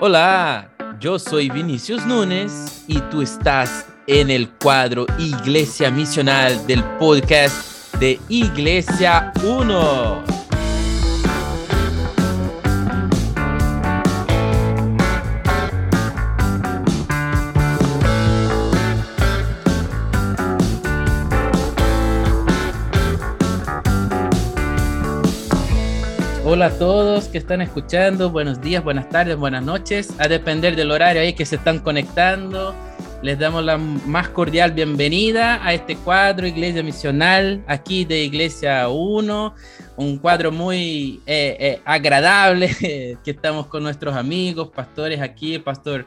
Hola, yo soy Vinicius Núñez y tú estás en el cuadro Iglesia Misional del podcast de Iglesia 1. Hola a todos que están escuchando, buenos días, buenas tardes, buenas noches, a depender del horario ahí que se están conectando. Les damos la más cordial bienvenida a este cuadro Iglesia Misional, aquí de Iglesia 1, un cuadro muy eh, eh, agradable, que estamos con nuestros amigos, pastores aquí, pastor,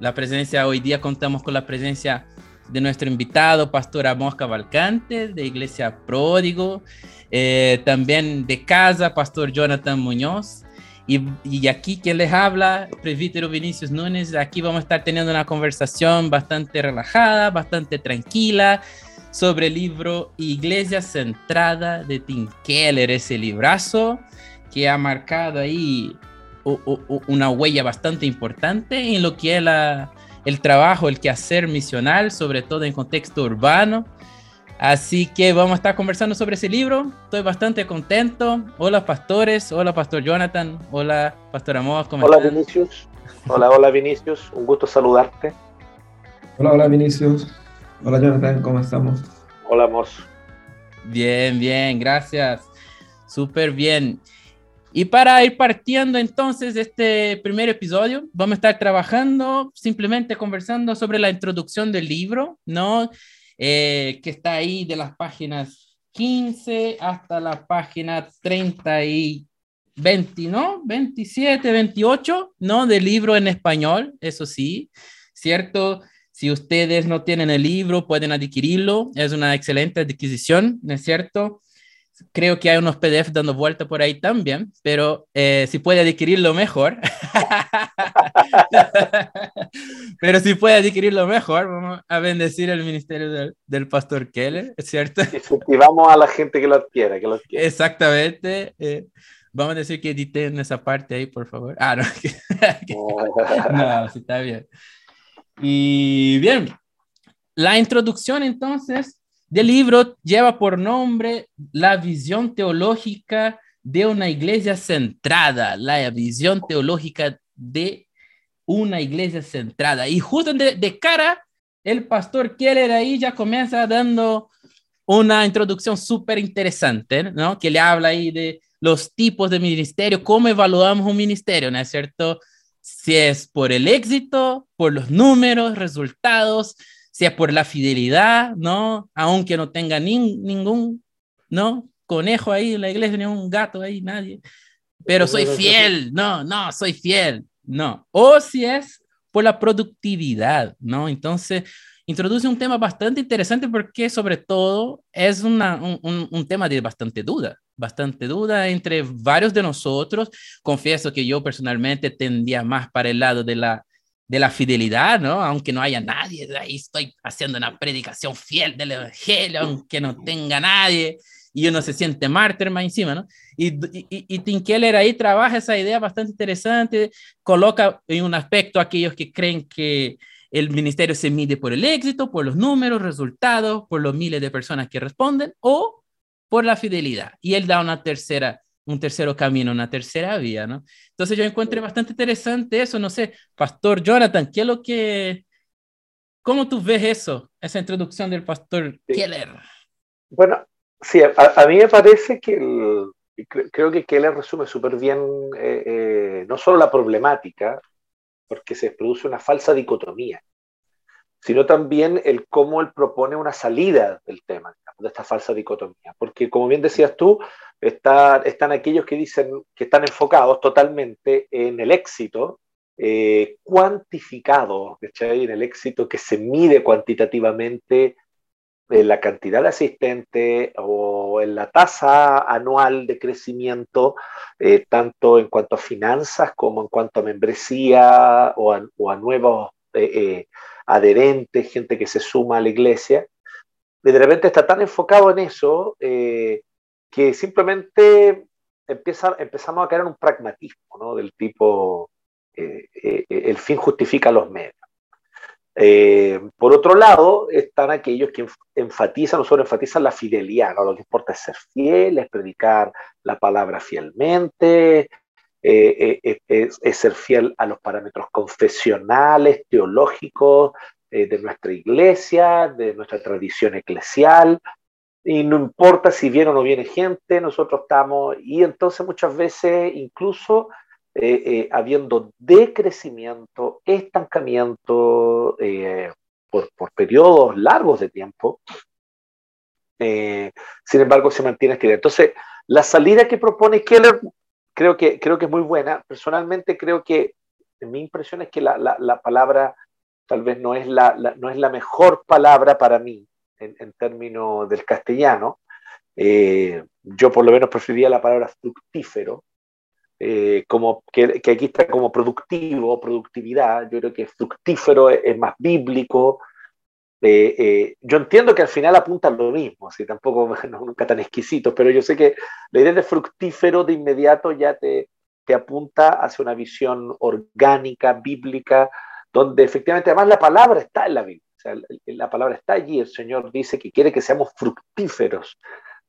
la presencia, hoy día contamos con la presencia de nuestro invitado, Pastor Amos Cavalcante, de Iglesia Pródigo. Eh, también de casa, Pastor Jonathan Muñoz. Y, y, aquí quien les habla, presbítero Vinicius Núñez, aquí vamos a estar teniendo una conversación bastante relajada, bastante tranquila sobre el libro Iglesia Centrada de Tim Keller, ese librazo que ha marcado ahí una huella bastante importante en lo que es la, el trabajo, el quehacer misional, sobre todo en contexto urbano. Así que vamos a estar conversando sobre ese libro. Estoy bastante contento. Hola, pastores. Hola, pastor Jonathan. Hola, pastor Amos. ¿Cómo hola, Vinicius. Hola, hola, Vinicius. Un gusto saludarte. Hola, hola, Vinicius. Hola, Jonathan. ¿Cómo estamos? Hola, Amos. Bien, bien. Gracias. Súper bien. Y para ir partiendo entonces de este primer episodio, vamos a estar trabajando, simplemente conversando sobre la introducción del libro, ¿no? Eh, que está ahí de las páginas 15 hasta la página 30 y 20, ¿no? 27, 28, ¿no? Del libro en español, eso sí, ¿cierto? Si ustedes no tienen el libro, pueden adquirirlo, es una excelente adquisición, ¿no es cierto? creo que hay unos PDF dando vuelta por ahí también, pero eh, si puede adquirirlo mejor. pero si puede adquirirlo mejor, vamos a bendecir el ministerio del, pastor Keller, ¿es cierto? Y vamos a la gente que lo adquiera, que lo adquiera. Exactamente. Eh, vamos a decir que editen esa parte ahí, por favor. Ah, no. no, sí, está bien. Y bien, la introducción entonces del libro lleva por nombre La visión teológica de una iglesia centrada, la visión teológica de una iglesia centrada. Y justo de, cara, el pastor Keller ahí ya comienza dando una introducción súper interesante, ¿no? Que le habla ahí de los tipos de ministerio, cómo evaluamos un ministerio, ¿no es cierto? Si es por el éxito, por los números, resultados, sea por la fidelidad, ¿no? Aunque no tenga ningún, ¿no? Conejo ahí en la iglesia, ni un gato ahí, nadie. Pero soy fiel, no, no, soy fiel, no. O si es por la productividad, ¿no? Entonces, introduce un tema bastante interesante porque sobre todo es una, un, un, tema de bastante duda, bastante duda entre varios de nosotros. Confieso que yo personalmente tendía más para el lado de la de la fidelidad, ¿no? Aunque no haya nadie, ahí estoy haciendo una predicación fiel del Evangelio, aunque no tenga nadie, y uno se siente mártir más encima, ¿no? Y, y, y Tim Keller ahí trabaja esa idea bastante interesante, coloca en un aspecto a aquellos que creen que el ministerio se mide por el éxito, por los números, resultados, por los miles de personas que responden, o por la fidelidad. Y él da una tercera un tercero camino, una tercera vía, ¿no? Entonces yo encuentro bastante interesante eso, no sé, Pastor Jonathan, ¿qué es lo que, cómo tú ves eso, esa introducción del Pastor Keller? Bueno, sí, a, mí me parece que creo que Keller resume súper bien eh, eh, no solo la problemática, porque se produce una falsa dicotomía, sino también el cómo él propone una salida del tema, de esta falsa dicotomía. Porque como bien decías tú, están aquellos que dicen que están enfocados totalmente en el éxito eh, cuantificado, en el éxito que se mide cuantitativamente en la cantidad de asistentes o en la tasa anual de crecimiento, eh, tanto en cuanto a finanzas como en cuanto a membresía o a, nuevos eh, adherentes, gente que se suma a la iglesia. de repente está tan enfocado en eso que simplemente empezamos a caer en un pragmatismo, ¿no? Del tipo, el fin justifica los medios. Por otro lado, están aquellos que enfatizan, nosotros enfatizan la fidelidad, ¿no? lo que importa es ser fiel, es predicar la palabra fielmente, es, ser fiel a los parámetros confesionales, teológicos de nuestra iglesia, de nuestra tradición eclesial, y no importa si viene o no viene gente, nosotros estamos, y entonces muchas veces incluso eh, eh, habiendo decrecimiento, estancamiento eh, por, por, periodos largos de tiempo, sin embargo se mantiene. Entonces, la salida que propone Keller creo que, creo que es muy buena. Personalmente creo que mi impresión es que la, la, la palabra tal vez no es la, no es la mejor palabra para mí, en, términos del castellano. Yo por lo menos preferiría la palabra fructífero, eh, como que, aquí está como productivo, productividad. Yo creo que fructífero es, más bíblico. Eh, yo entiendo que al final apunta a lo mismo, si tampoco nunca tan exquisito, pero yo sé que la idea de fructífero de inmediato ya te, te apunta hacia una visión orgánica, bíblica, donde efectivamente además la palabra está en la Biblia la palabra está allí, el Señor dice que quiere que seamos fructíferos,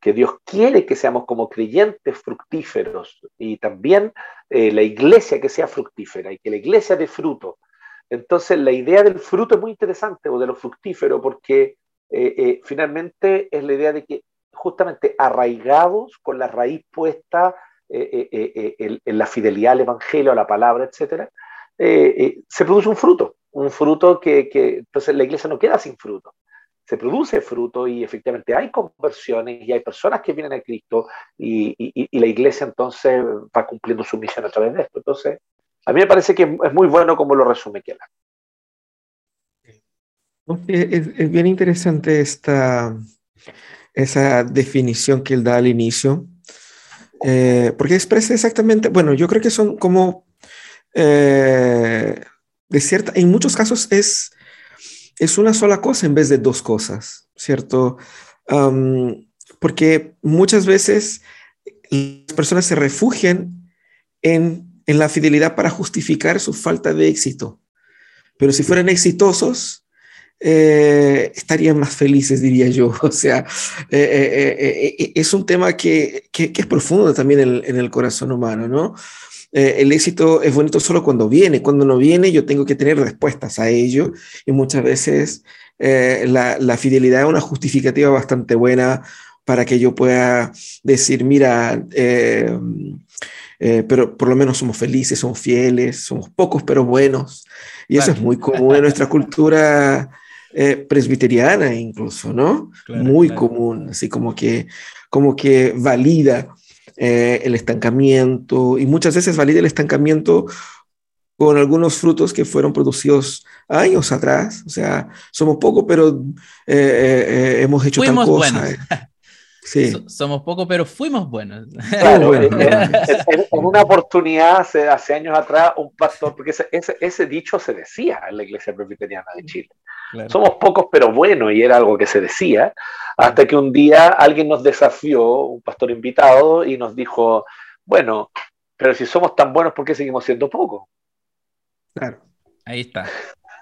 que Dios quiere que seamos como creyentes fructíferos y también eh, la iglesia que sea fructífera y que la iglesia dé fruto. Entonces la idea del fruto es muy interesante o de lo fructífero porque eh, eh, finalmente es la idea de que justamente arraigados con la raíz puesta en, la fidelidad al Evangelio, a la palabra, etc., se produce un fruto un fruto que, que, entonces la iglesia no queda sin fruto. Se produce fruto y efectivamente hay conversiones y hay personas que vienen a Cristo y, y, la iglesia entonces va cumpliendo su misión a través de esto. Entonces, a mí me parece que es muy bueno como lo resume Keller. Es, es, bien interesante esta, esa definición que él da al inicio, eh, porque expresa exactamente, bueno, yo creo que son como eh, de cierta, en muchos casos es, es una sola cosa en vez de dos cosas, ¿cierto? porque muchas veces las personas se refugian en, en la fidelidad para justificar su falta de éxito. Pero si fueran exitosos, eh, estarían más felices, diría yo. O sea, eh, eh, es un tema que, que, es profundo también en, en, el corazón humano, ¿no? Eh, el éxito es bonito solo cuando viene. Cuando no viene, yo tengo que tener respuestas a ello y muchas veces eh, la, fidelidad es una justificativa bastante buena para que yo pueda decir, mira, eh, pero por lo menos somos felices, somos fieles, somos pocos pero buenos. Y eso es muy común en nuestra cultura presbiteriana incluso, ¿no? muy común, así como que, como que valida eh, el estancamiento y muchas veces valida el estancamiento con algunos frutos que fueron producidos años atrás. O sea, somos pocos, pero eh, eh, hemos hecho fuimos tal cosa. Buenos. Sí. somos pocos, pero fuimos buenos. Claro, en, una oportunidad hace, hace, años atrás, un pastor, porque ese, ese, ese, dicho se decía en la iglesia presbiteriana de Chile. Somos pocos, pero buenos, y era algo que se decía, hasta que un día alguien nos desafió, un pastor invitado, y nos dijo, bueno, pero si somos tan buenos, ¿por qué seguimos siendo pocos? Claro. Ahí está,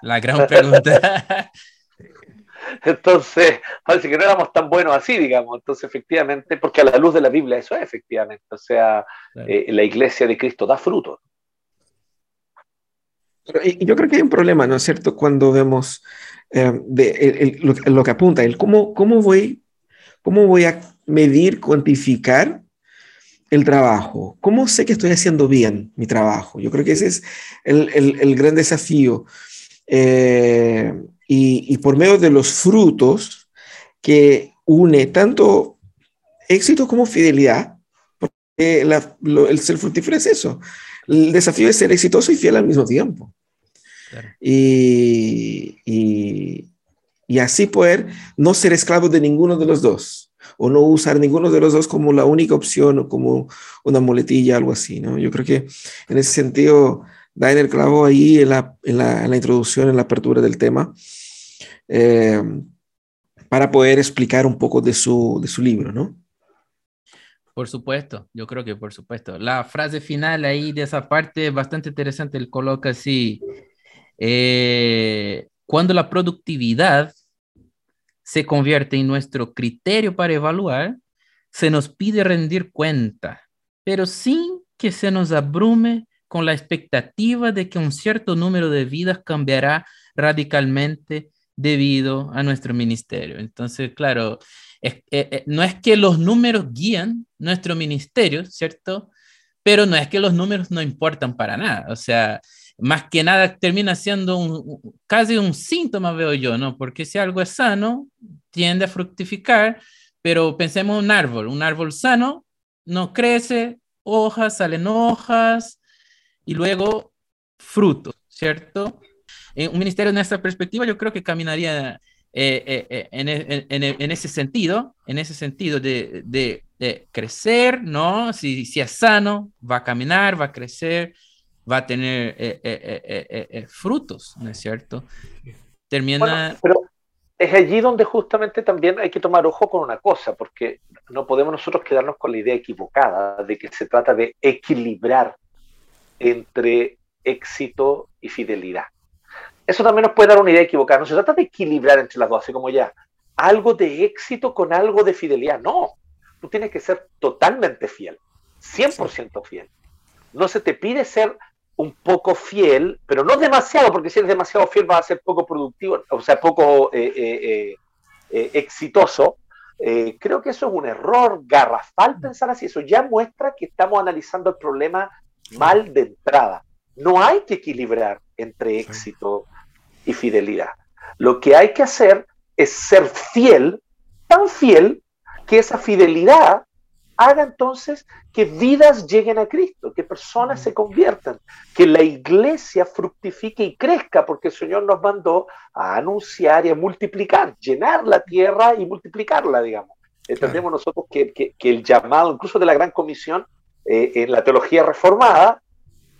la gran pregunta. Entonces, parece que no éramos tan buenos así, digamos. Entonces, efectivamente, porque a la luz de la Biblia eso es efectivamente. O sea, eh, la iglesia de Cristo da fruto. yo creo que hay un problema, ¿no es cierto? Cuando vemos eh, de, lo, que apunta, el cómo, cómo, voy, cómo voy a medir, cuantificar el trabajo. ¿Cómo sé que estoy haciendo bien mi trabajo? Yo creo que ese es el, el, gran desafío. Eh, y, y, por medio de los frutos que une tanto éxito como fidelidad, porque el ser fructífero es eso. El desafío es ser exitoso y fiel al mismo tiempo. Y, y, así poder no ser esclavo de ninguno de los dos o no usar ninguno de los dos como la única opción o como una muletilla, algo así, ¿no? Yo creo que en ese sentido da en el clavo ahí en la, en la, en la introducción, en la apertura del tema, eh, para poder explicar un poco de su, de su libro, ¿no? Por supuesto, yo creo que por supuesto. La frase final ahí de esa parte es bastante interesante. Él coloca así, eh, cuando la productividad se convierte en nuestro criterio para evaluar, se nos pide rendir cuenta, pero sin que se nos abrume con la expectativa de que un cierto número de vidas cambiará radicalmente debido a nuestro ministerio. Entonces, claro, eh, eh, no es que los números guían nuestro ministerio, ¿cierto? Pero no es que los números no importan para nada. O sea, más que nada termina siendo casi un síntoma, veo yo, ¿no? Porque si algo es sano, tiende a fructificar, pero pensemos en un árbol, un árbol sano no crece, hojas, salen hojas y luego frutos, ¿cierto? un ministerio en esta perspectiva yo creo que caminaría eh, eh, eh, en, en, en, ese sentido, en ese sentido de, de, de crecer, ¿no? Si, si, es sano, va a caminar, va a crecer, va a tener frutos, ¿no es cierto? Termina... pero es allí donde justamente también hay que tomar ojo con una cosa, porque no podemos nosotros quedarnos con la idea equivocada de que se trata de equilibrar entre éxito y fidelidad eso también nos puede dar una idea equivocada. No se trata de equilibrar entre las dos, así como ya, algo de éxito con algo de fidelidad. No, tú tienes que ser totalmente fiel, 100% fiel. No se te pide ser un poco fiel, pero no demasiado, porque si eres demasiado fiel vas a ser poco productivo, o sea, poco eh, eh, eh, exitoso. creo que eso es un error garrafal pensar así. Eso ya muestra que estamos analizando el problema mal de entrada. No hay que equilibrar entre éxito y fidelidad. Lo que hay que hacer es ser fiel, tan fiel que esa fidelidad haga entonces que vidas lleguen a Cristo, que personas se conviertan, que la iglesia fructifique y crezca, porque el Señor nos mandó a anunciar y a multiplicar, llenar la tierra y multiplicarla, digamos. Entendemos nosotros que, el llamado, incluso de la Gran Comisión, eh, en la teología reformada,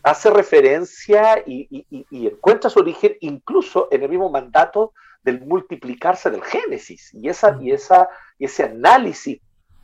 hace referencia y, encuentra su origen incluso en el mismo mandato del multiplicarse del Génesis. Y, esa, y, esa, y ese análisis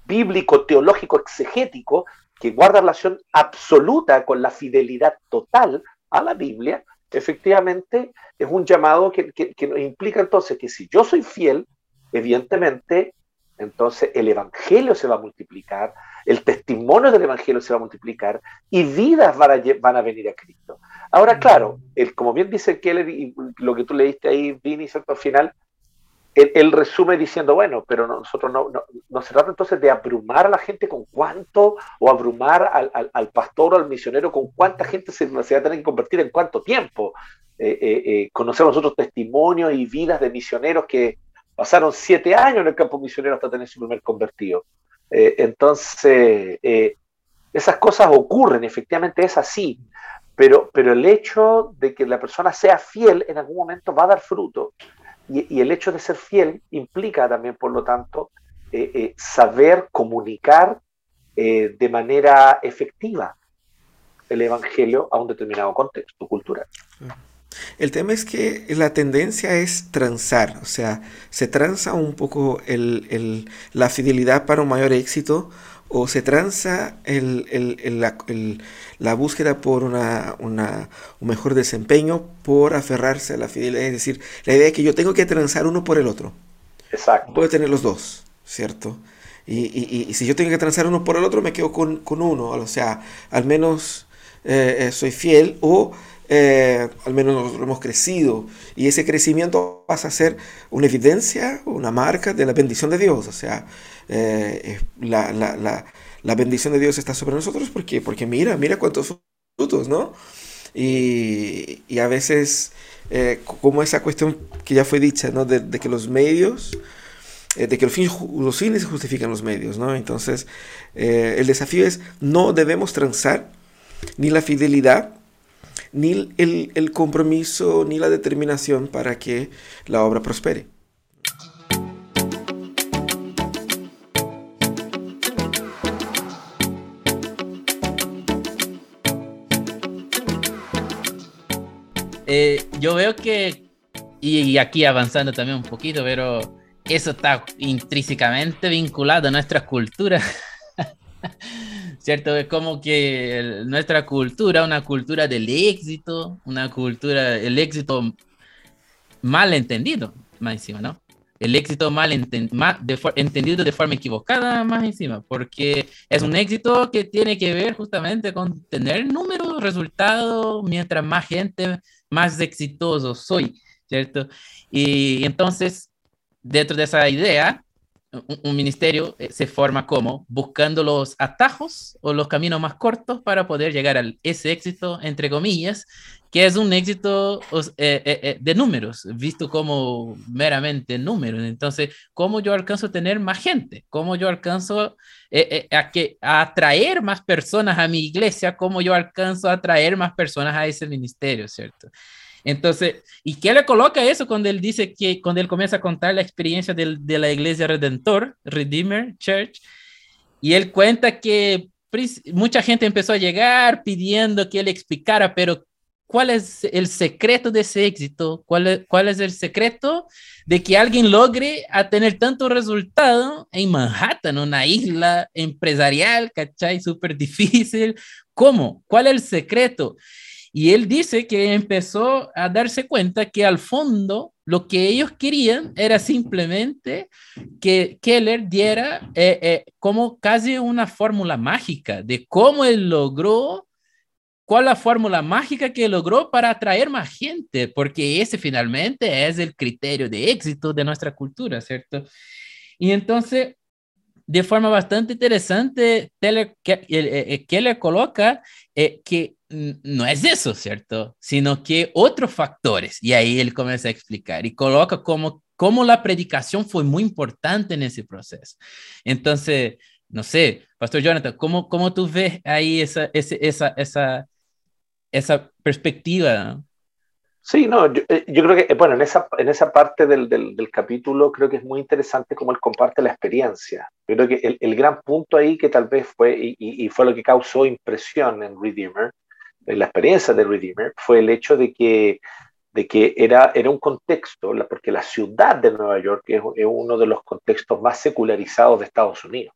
bíblico, teológico, exegético, que guarda relación absoluta con la fidelidad total a la Biblia, efectivamente es un llamado que, que, que implica entonces que si yo soy fiel, evidentemente, entonces el Evangelio se va a multiplicar, el testimonio del Evangelio se va a multiplicar y vidas van a, van a venir a Cristo. Ahora, claro, el, como bien dice Keller y lo que tú leíste ahí, Vini, al final, él, resume diciendo, bueno, pero nosotros no, no, se trata entonces de abrumar a la gente con cuánto, o abrumar al, al, pastor o al misionero con cuánta gente se, va a tener que convertir en cuánto tiempo. Eh, eh, eh, conocemos otros testimonios y vidas de misioneros que pasaron siete años en el campo misionero hasta tener su primer convertido. Eh, entonces, esas cosas ocurren, efectivamente es así, pero, pero el hecho de que la persona sea fiel en algún momento va a dar fruto. Y, el hecho de ser fiel implica también, por lo tanto, eh, saber comunicar de manera efectiva el Evangelio a un determinado contexto cultural. El tema es que la tendencia es transar, o sea, se transa un poco la fidelidad para un mayor éxito o se transa la, búsqueda por una, un mejor desempeño por aferrarse a la fidelidad. Es decir, la idea es que yo tengo que transar uno por el otro. Exacto. Puedo tener los dos, ¿cierto? Y, si yo tengo que transar uno por el otro, me quedo con, uno. O sea, al menos eh, eh, soy fiel o eh, al menos nosotros hemos crecido y ese crecimiento pasa a ser una evidencia, una marca de la bendición de Dios. O sea, eh, la, la, la, la, bendición de Dios está sobre nosotros porque, porque mira, mira cuántos frutos, ¿no? Y, y a veces, eh, como esa cuestión que ya fue dicha, ¿no? De, que los medios, de que los fines, justifican los medios, ¿no? Entonces, el desafío es, no debemos transar ni la fidelidad ni el, compromiso ni la determinación para que la obra prospere. Eh, yo veo que, y, aquí avanzando también un poquito, pero eso está intrínsecamente vinculado a nuestra cultura. ¿cierto? Es como que nuestra cultura, una cultura del éxito, una cultura, el éxito mal entendido, más encima, ¿no? El éxito mal, entendido de forma equivocada, más encima, porque es un éxito que tiene que ver justamente con tener números, resultados, mientras más gente, más exitoso soy, ¿cierto? Y entonces, dentro de esa idea, un, ministerio eh, se forma como buscando los atajos o los caminos más cortos para poder llegar a ese éxito, entre comillas, que es un éxito eh, eh, de números, visto como meramente números. Entonces, ¿cómo yo alcanzo a tener más gente? ¿Cómo yo alcanzo a, que, a atraer más personas a mi iglesia? ¿Cómo yo alcanzo a atraer más personas a ese ministerio, cierto? Entonces, ¿y qué le coloca eso cuando él dice que, cuando él comienza a contar la experiencia del, de la iglesia Redentor, Redeemer Church, y él cuenta que mucha gente empezó a llegar pidiendo que él explicara, pero ¿cuál es el secreto de ese éxito? ¿Cuál es, cuál es el secreto de que alguien logre a tener tanto resultado en Manhattan, una isla empresarial, ¿cachai? Súper difícil. ¿Cómo? ¿Cuál es el secreto? Y él dice que empezó a darse cuenta que al fondo lo que ellos querían era simplemente que Keller diera eh, eh, como casi una fórmula mágica de cómo él logró, cuál la fórmula mágica que logró para atraer más gente, porque ese finalmente es el criterio de éxito de nuestra cultura, ¿cierto? Y entonces, de forma bastante interesante, Keller, eh, Keller coloca que no es eso, ¿cierto? Sino que otros factores. Y ahí él comienza a explicar y coloca como, como la predicación fue muy importante en ese proceso. Entonces, no sé, Pastor Jonathan, ¿cómo, cómo tú ves ahí esa, esa, esa, esa perspectiva? Sí, no, eh, yo, creo que, bueno, en esa, en esa parte del, del, capítulo creo que es muy interesante cómo él comparte la experiencia. Yo creo que el, el gran punto ahí que tal vez fue, y, y, fue lo que causó impresión en Redeemer, la experiencia de Redeemer fue el hecho de que, de que era, era un contexto, porque la ciudad de Nueva York es, uno de los contextos más secularizados de Estados Unidos,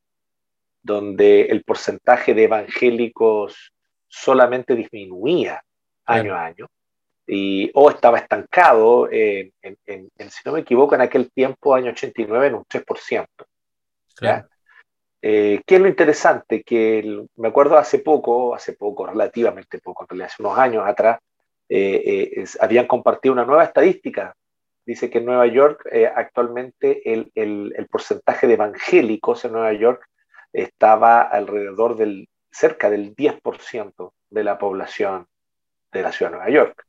donde el porcentaje de evangélicos solamente disminuía año a año, y, o estaba estancado, en, si no me equivoco, en aquel tiempo, año 89, en un 3%. Claro. Eh, ¿Qué es lo interesante? Que me acuerdo hace poco, hace poco, relativamente poco, hace unos años atrás, eh, eh, habían compartido una nueva estadística. Dice que en Nueva York actualmente el, el, porcentaje de evangélicos en Nueva York estaba alrededor del cerca del 10% de la población de la ciudad de Nueva York.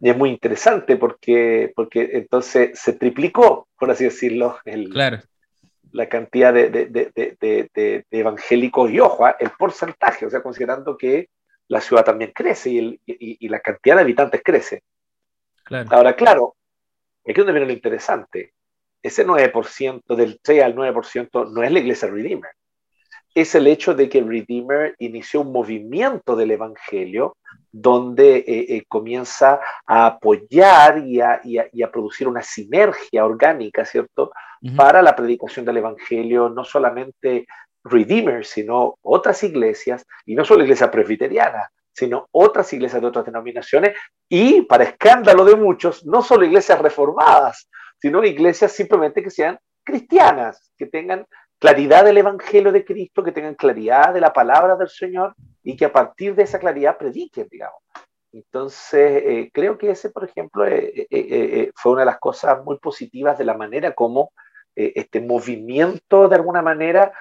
Y es muy interesante porque, porque entonces se triplicó, por así decirlo, el, claro la cantidad de, de, de, de, evangélicos y ojo, ¿ah? el porcentaje, o sea, considerando que la ciudad también crece y, el, y, la cantidad de habitantes crece. Ahora, claro, aquí es donde viene lo interesante. Ese 9%, del 3 al 9%, no es la iglesia Redeemer. Es el hecho de que Redeemer inició un movimiento del evangelio donde eh, eh, comienza a apoyar y a, y, a, y a, producir una sinergia orgánica, ¿cierto? para la predicación del Evangelio, no solamente Redeemer, sino otras iglesias, y no solo iglesia presbiteriana, sino otras iglesias de otras denominaciones, y para escándalo de muchos, no solo iglesias reformadas, sino iglesias simplemente que sean cristianas, que tengan claridad del Evangelio de Cristo, que tengan claridad de la palabra del Señor y que a partir de esa claridad prediquen, digamos. Entonces, eh, creo que ese, por ejemplo, eh, eh, fue una de las cosas muy positivas de la manera como este movimiento de alguna manera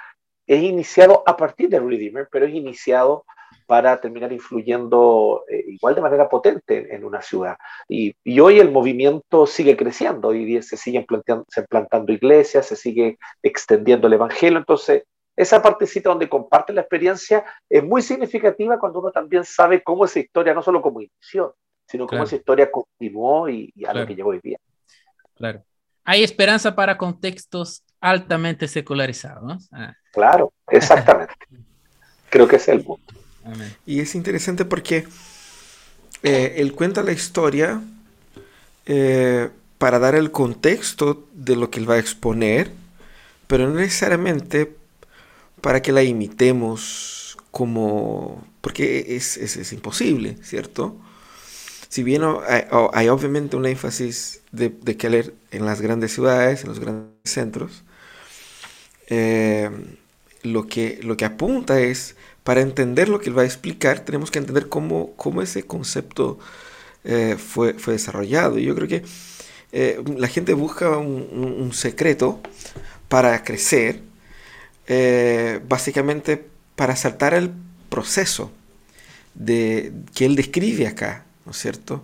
es iniciado a partir de Redeemer, pero es iniciado para terminar influyendo eh, igual de manera potente en, una ciudad. Y, hoy el movimiento sigue creciendo, y se siguen plantando, se plantando iglesias, se sigue extendiendo el Evangelio. Entonces, esa partecita donde comparte la experiencia es muy significativa cuando uno también sabe cómo esa historia, no solo como inició, sino cómo esa historia continuó y, a lo que llegó hoy día. Claro hay esperanza para contextos altamente secularizados. Ah. Claro, exactamente. Creo que es el punto. Y es interesante porque eh, él cuenta la historia eh, para dar el contexto de lo que él va a exponer, pero no necesariamente para que la imitemos como... porque es, es, imposible, ¿cierto? Si bien hay, obviamente un énfasis de, de, Keller en las grandes ciudades, en los grandes centros, eh, lo, que, lo que apunta es, para entender lo que él va a explicar, tenemos que entender cómo, cómo ese concepto eh, fue, fue desarrollado. Y yo creo que eh, la gente busca un, secreto para crecer, básicamente para saltar el proceso de, que él describe acá, ¿no es cierto?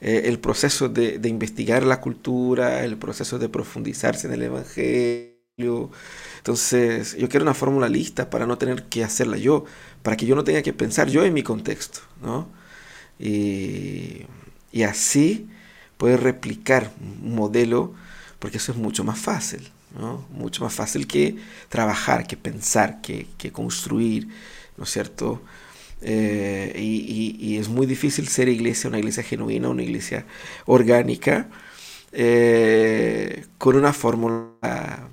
Eh, el proceso de, investigar la cultura, el proceso de profundizarse en el Evangelio. Entonces, yo quiero una fórmula lista para no tener que hacerla yo, para que yo no tenga que pensar yo en mi contexto, ¿no? Y, así puede replicar un modelo, porque eso es mucho más fácil, mucho más fácil que trabajar, que pensar, que, que construir, ¿no es cierto? Eh, y, es muy difícil ser iglesia, una iglesia genuina, una iglesia orgánica, eh, con una fórmula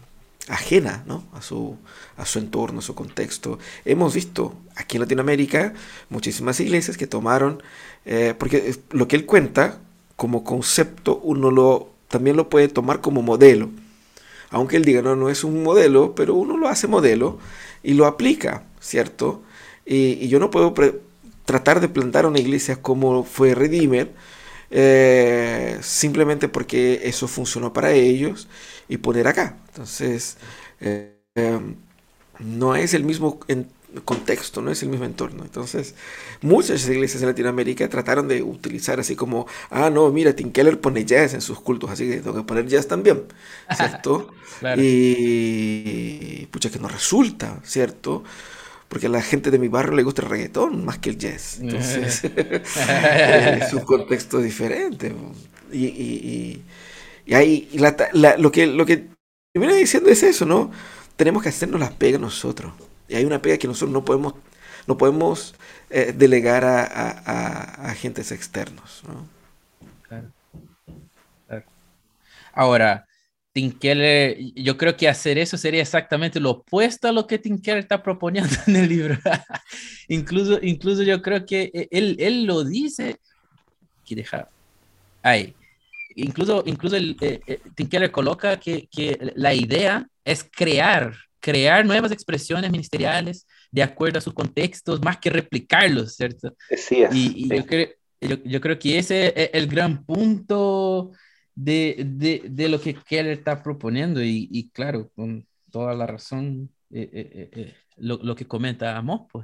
ajena ¿no? a, su, a su entorno, a su contexto. Hemos visto aquí en Latinoamérica muchísimas iglesias que tomaron, eh, porque lo que él cuenta como concepto uno lo, también lo puede tomar como modelo. Aunque él diga, no, no es un modelo, pero uno lo hace modelo y lo aplica, ¿cierto? Y, yo no puedo tratar de plantar una iglesia como fue Redeemer, eh, simplemente porque eso funcionó para ellos y poner acá. Entonces, eh, em, no es el mismo contexto, no es el mismo entorno. Entonces, muchas iglesias en Latinoamérica trataron de utilizar así como, ah, no, mira, Tim Keller pone jazz en sus cultos, así que tengo que poner jazz también, ¿cierto? Y pucha que no resulta, ¿cierto? Porque a la gente de mi barrio le gusta el reggaetón más que el jazz. Entonces, es un contexto diferente. Y, y, y, ahí, lo que, lo que termina diciendo es eso, ¿no? Tenemos que hacernos las pegas nosotros. Y hay una pega que nosotros no podemos, no podemos eh, delegar a, a, agentes externos. ¿no? Claro. Ahora, Tim yo creo que hacer eso sería exactamente lo opuesto a lo que Tim está proponiendo en el libro. incluso, incluso yo creo que e, él, él lo dice. Aquí deja. Ahí. Incluso, incluso el, eh, eh coloca que, que la idea es crear crear nuevas expresiones ministeriales de acuerdo a sus contextos, más que replicarlos, ¿cierto? Sí, y, Yo, creo, yo, creo que ese es el gran punto de, de, de lo que Keller está proponiendo y, y, claro, con toda la razón, eh, eh, eh, lo, lo, que comenta Amos, pues.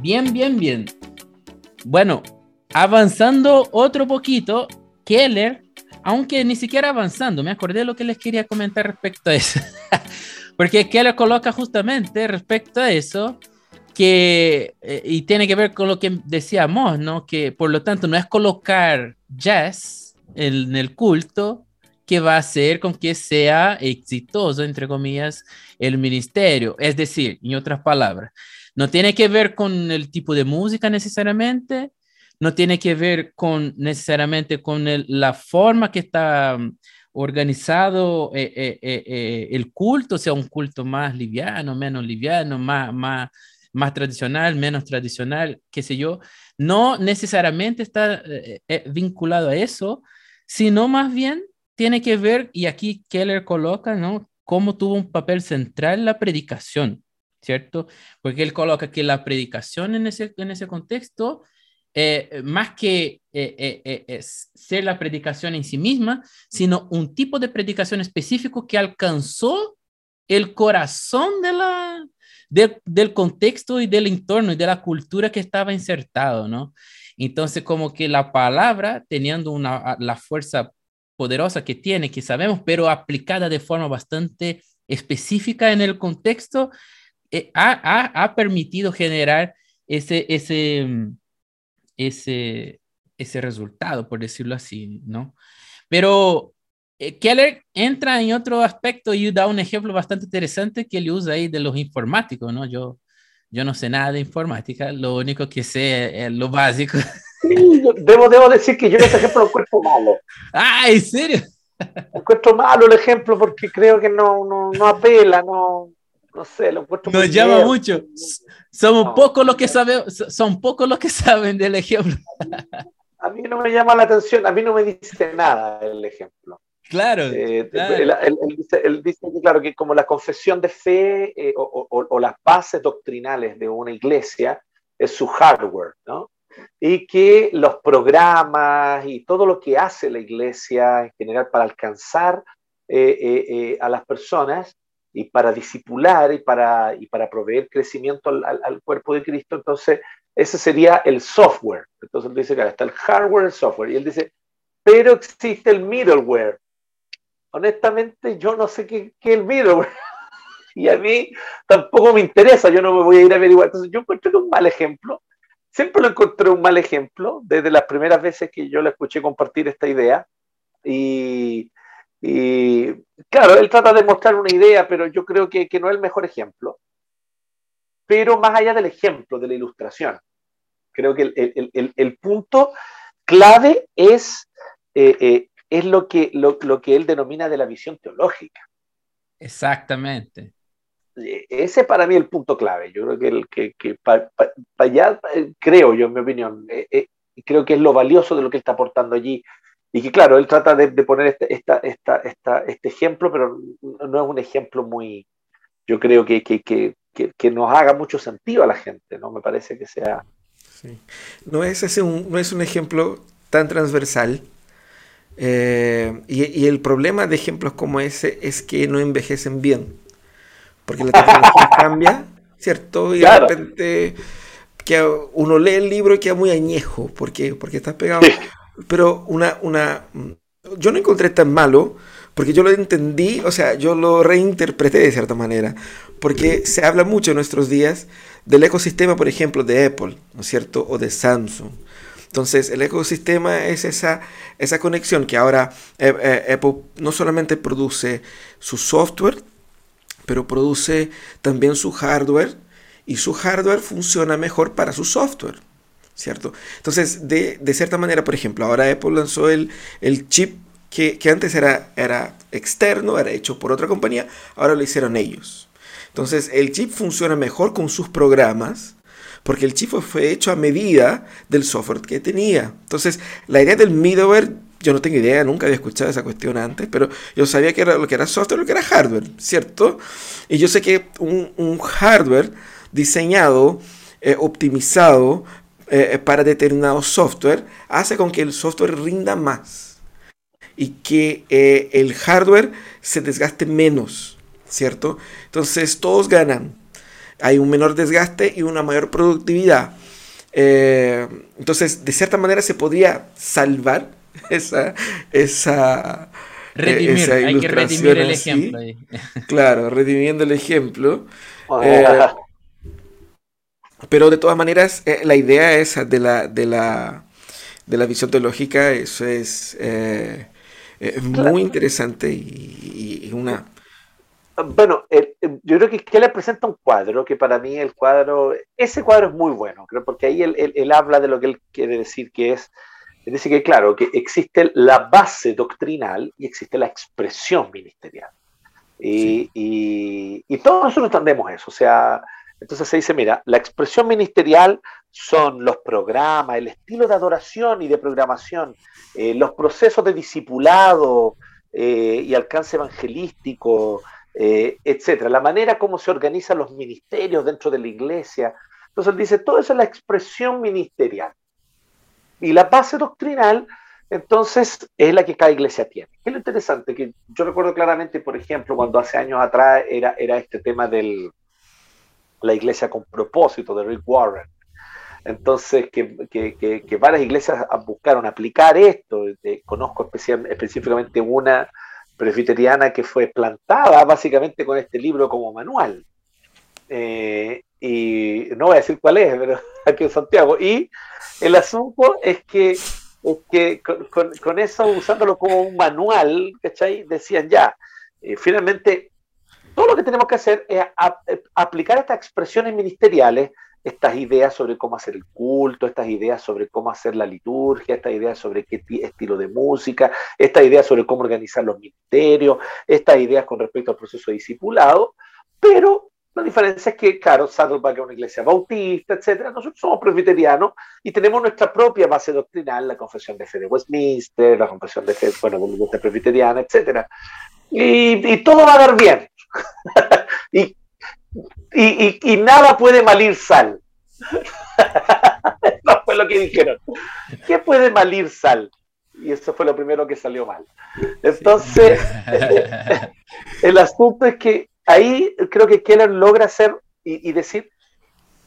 Bien, bien, bien. Bueno, avanzando otro poquito, Keller, aunque ni siquiera avanzando, me acordé de lo que les quería comentar respecto a eso. Porque Keller coloca justamente respecto a eso que, eh, y tiene que ver con lo que decíamos, ¿no? Que por lo tanto no es colocar jazz en el culto que va a hacer con que sea exitoso, entre comillas, el ministerio. Es decir, en otras palabras, no tiene que ver con el tipo de música necesariamente, no tiene que ver con necesariamente con la forma que está organizado eh, eh, eh, el culto, sea un culto más liviano, menos liviano, más, más, más tradicional, menos tradicional, qué sé yo, no necesariamente está vinculado a eso, sino más bien tiene que ver, y aquí Keller coloca, ¿no? Cómo tuvo un papel central la predicación. ¿cierto? Porque él coloca que la predicación en ese, en ese contexto, eh, más que eh, eh, ser la predicación en sí misma, sino un tipo de predicación específico que alcanzó el corazón de la, del contexto y del entorno y de la cultura que estaba insertado, ¿no? Entonces, como que la palabra, teniendo una, la fuerza poderosa que tiene, que sabemos, pero aplicada de forma bastante específica en el contexto, eh, ha, permitido generar ese, ese, mm, ese, ese resultado, por decirlo así, ¿no? Pero eh, Keller entra en otro aspecto y da un ejemplo bastante interesante que él usa ahí de los informáticos, ¿no? Yo, yo no sé nada de informática, lo único que sé es lo básico. Sí, debo, debo decir que yo ese ejemplo lo encuentro malo. Ah, ¿en serio? Encuentro malo el ejemplo porque creo que no, no, no apela, no, no sé, lo encuentro Nos llama mucho. Somos pocos los que saben, son pocos los que saben del ejemplo. A mí no me llama la atención, a mí no me dice nada el ejemplo. Claro. Eh, él, dice, que, claro, que como la confesión de fe eh, o, las bases doctrinales de una iglesia es su hardware, ¿no? Y que los programas y todo lo que hace la iglesia en general para alcanzar eh, a las personas y para disipular y para, y para proveer crecimiento al, cuerpo de Cristo, entonces ese sería el software. Entonces él dice que está el hardware el software. Y él dice, pero existe el middleware, honestamente yo no sé qué, es el middleware. y a mí tampoco me interesa, yo no me voy a ir a averiguar. Entonces yo encontré un mal ejemplo. Siempre lo encontré un mal ejemplo desde las primeras veces que yo le escuché compartir esta idea. Y, claro, él trata de mostrar una idea, pero yo creo que, no es el mejor ejemplo. Pero más allá del ejemplo, de la ilustración, creo que el, punto clave es eh, eh, es lo que, lo, que él denomina de la visión teológica. Exactamente. E, ese para mí es el punto clave. Yo creo que, el, que, que para allá, eh, creo yo, en mi opinión, eh, eh, creo que es lo valioso de lo que está aportando allí. Y que claro, él trata de, poner este, esta, esta, esta, este ejemplo, pero no es un ejemplo muy, yo creo que, que, que, nos haga mucho sentido a la gente, ¿no? Me parece que sea... Sí. No, es ese un, no es un ejemplo tan transversal, eh, y, el problema de ejemplos como ese es que no envejecen bien. Porque la tecnología cambia, ¿cierto? Y de repente que uno lee el libro y queda muy añejo. ¿Por qué? Porque estás pegado. Pero una, una. Yo no encontré tan malo. Porque yo lo entendí, o sea, yo lo reinterpreté de cierta manera. Porque se habla mucho en nuestros días del ecosistema, por ejemplo, de Apple, ¿no es cierto? O de Samsung. Entonces, el ecosistema es esa, esa conexión que ahora eh, eh, Apple no solamente produce su software, pero produce también su hardware y su hardware funciona mejor para su software. ¿Cierto? Entonces, de, cierta manera, por ejemplo, ahora Apple lanzó el, el chip que, antes era, era externo, era hecho por otra compañía, ahora lo hicieron ellos. Entonces, el chip funciona mejor con sus programas, porque el chip fue hecho a medida del software que tenía. Entonces, la idea del middleware, yo no tengo idea, nunca había escuchado esa cuestión antes, pero yo sabía que era lo que era software lo que era hardware, ¿cierto? Y yo sé que un, hardware diseñado, eh, optimizado eh, para determinado software, hace con que el software rinda más y que eh, el hardware se desgaste menos, ¿cierto? Entonces todos ganan hay un menor desgaste y una mayor productividad. Eh, entonces, de cierta manera se podría salvar esa... esa eh, Redimir, hay que redimir el ejemplo. Claro, redimiendo el ejemplo. Eh, pero de todas maneras, la idea esa de la, de la, de la visión teológica, eso es muy interesante y, y una bueno, yo creo que, que le presenta un cuadro que para mí el cuadro, ese cuadro es muy bueno, creo, porque ahí él, habla de lo que él quiere decir que es, es decir, que claro, que existe la base doctrinal y existe la expresión ministerial. Y, y, todos nosotros entendemos eso, o sea, entonces se dice, mira, la expresión ministerial son los programas, el estilo de adoración y de programación, eh, los procesos de discipulado eh, y alcance evangelístico, eh, etcétera, la manera como se organizan los ministerios dentro de la iglesia. Entonces dice, todo eso es la expresión ministerial. Y la base doctrinal, entonces, es la que cada iglesia tiene. ¿Qué es lo interesante? Que yo recuerdo claramente, por ejemplo, cuando hace años atrás era, era este tema de la iglesia con propósito de Rick Warren. Entonces, que, que, que, varias iglesias buscaron aplicar esto. Eh, conozco especial, específicamente una presbiteriana que fue plantada básicamente con este libro como manual. Eh, y no voy a decir cuál es, pero aquí en Santiago. Y el asunto es que, que con, eso, usándolo como un manual, ¿cachai? Decían ya, eh, finalmente, todo lo que tenemos que hacer es aplicar estas expresiones ministeriales estas ideas sobre cómo hacer el culto, estas ideas sobre cómo hacer la liturgia, estas ideas sobre qué estilo de música, estas ideas sobre cómo organizar los ministerios, estas ideas con respecto al proceso de discipulado, pero la diferencia es que, claro, Saddleback es una iglesia bautista, etcétera. Nosotros somos presbiterianos y tenemos nuestra propia base doctrinal, la confesión de fe de Westminster, la confesión de fe, bueno, de presbiteriana, etcétera. Y, y, todo va a dar bien. y, y, y, nada puede malir sal. no fue lo que dijeron. ¿Qué puede malir sal? Y eso fue lo primero que salió mal. Entonces, el asunto es que ahí creo que Keller logra hacer y, decir,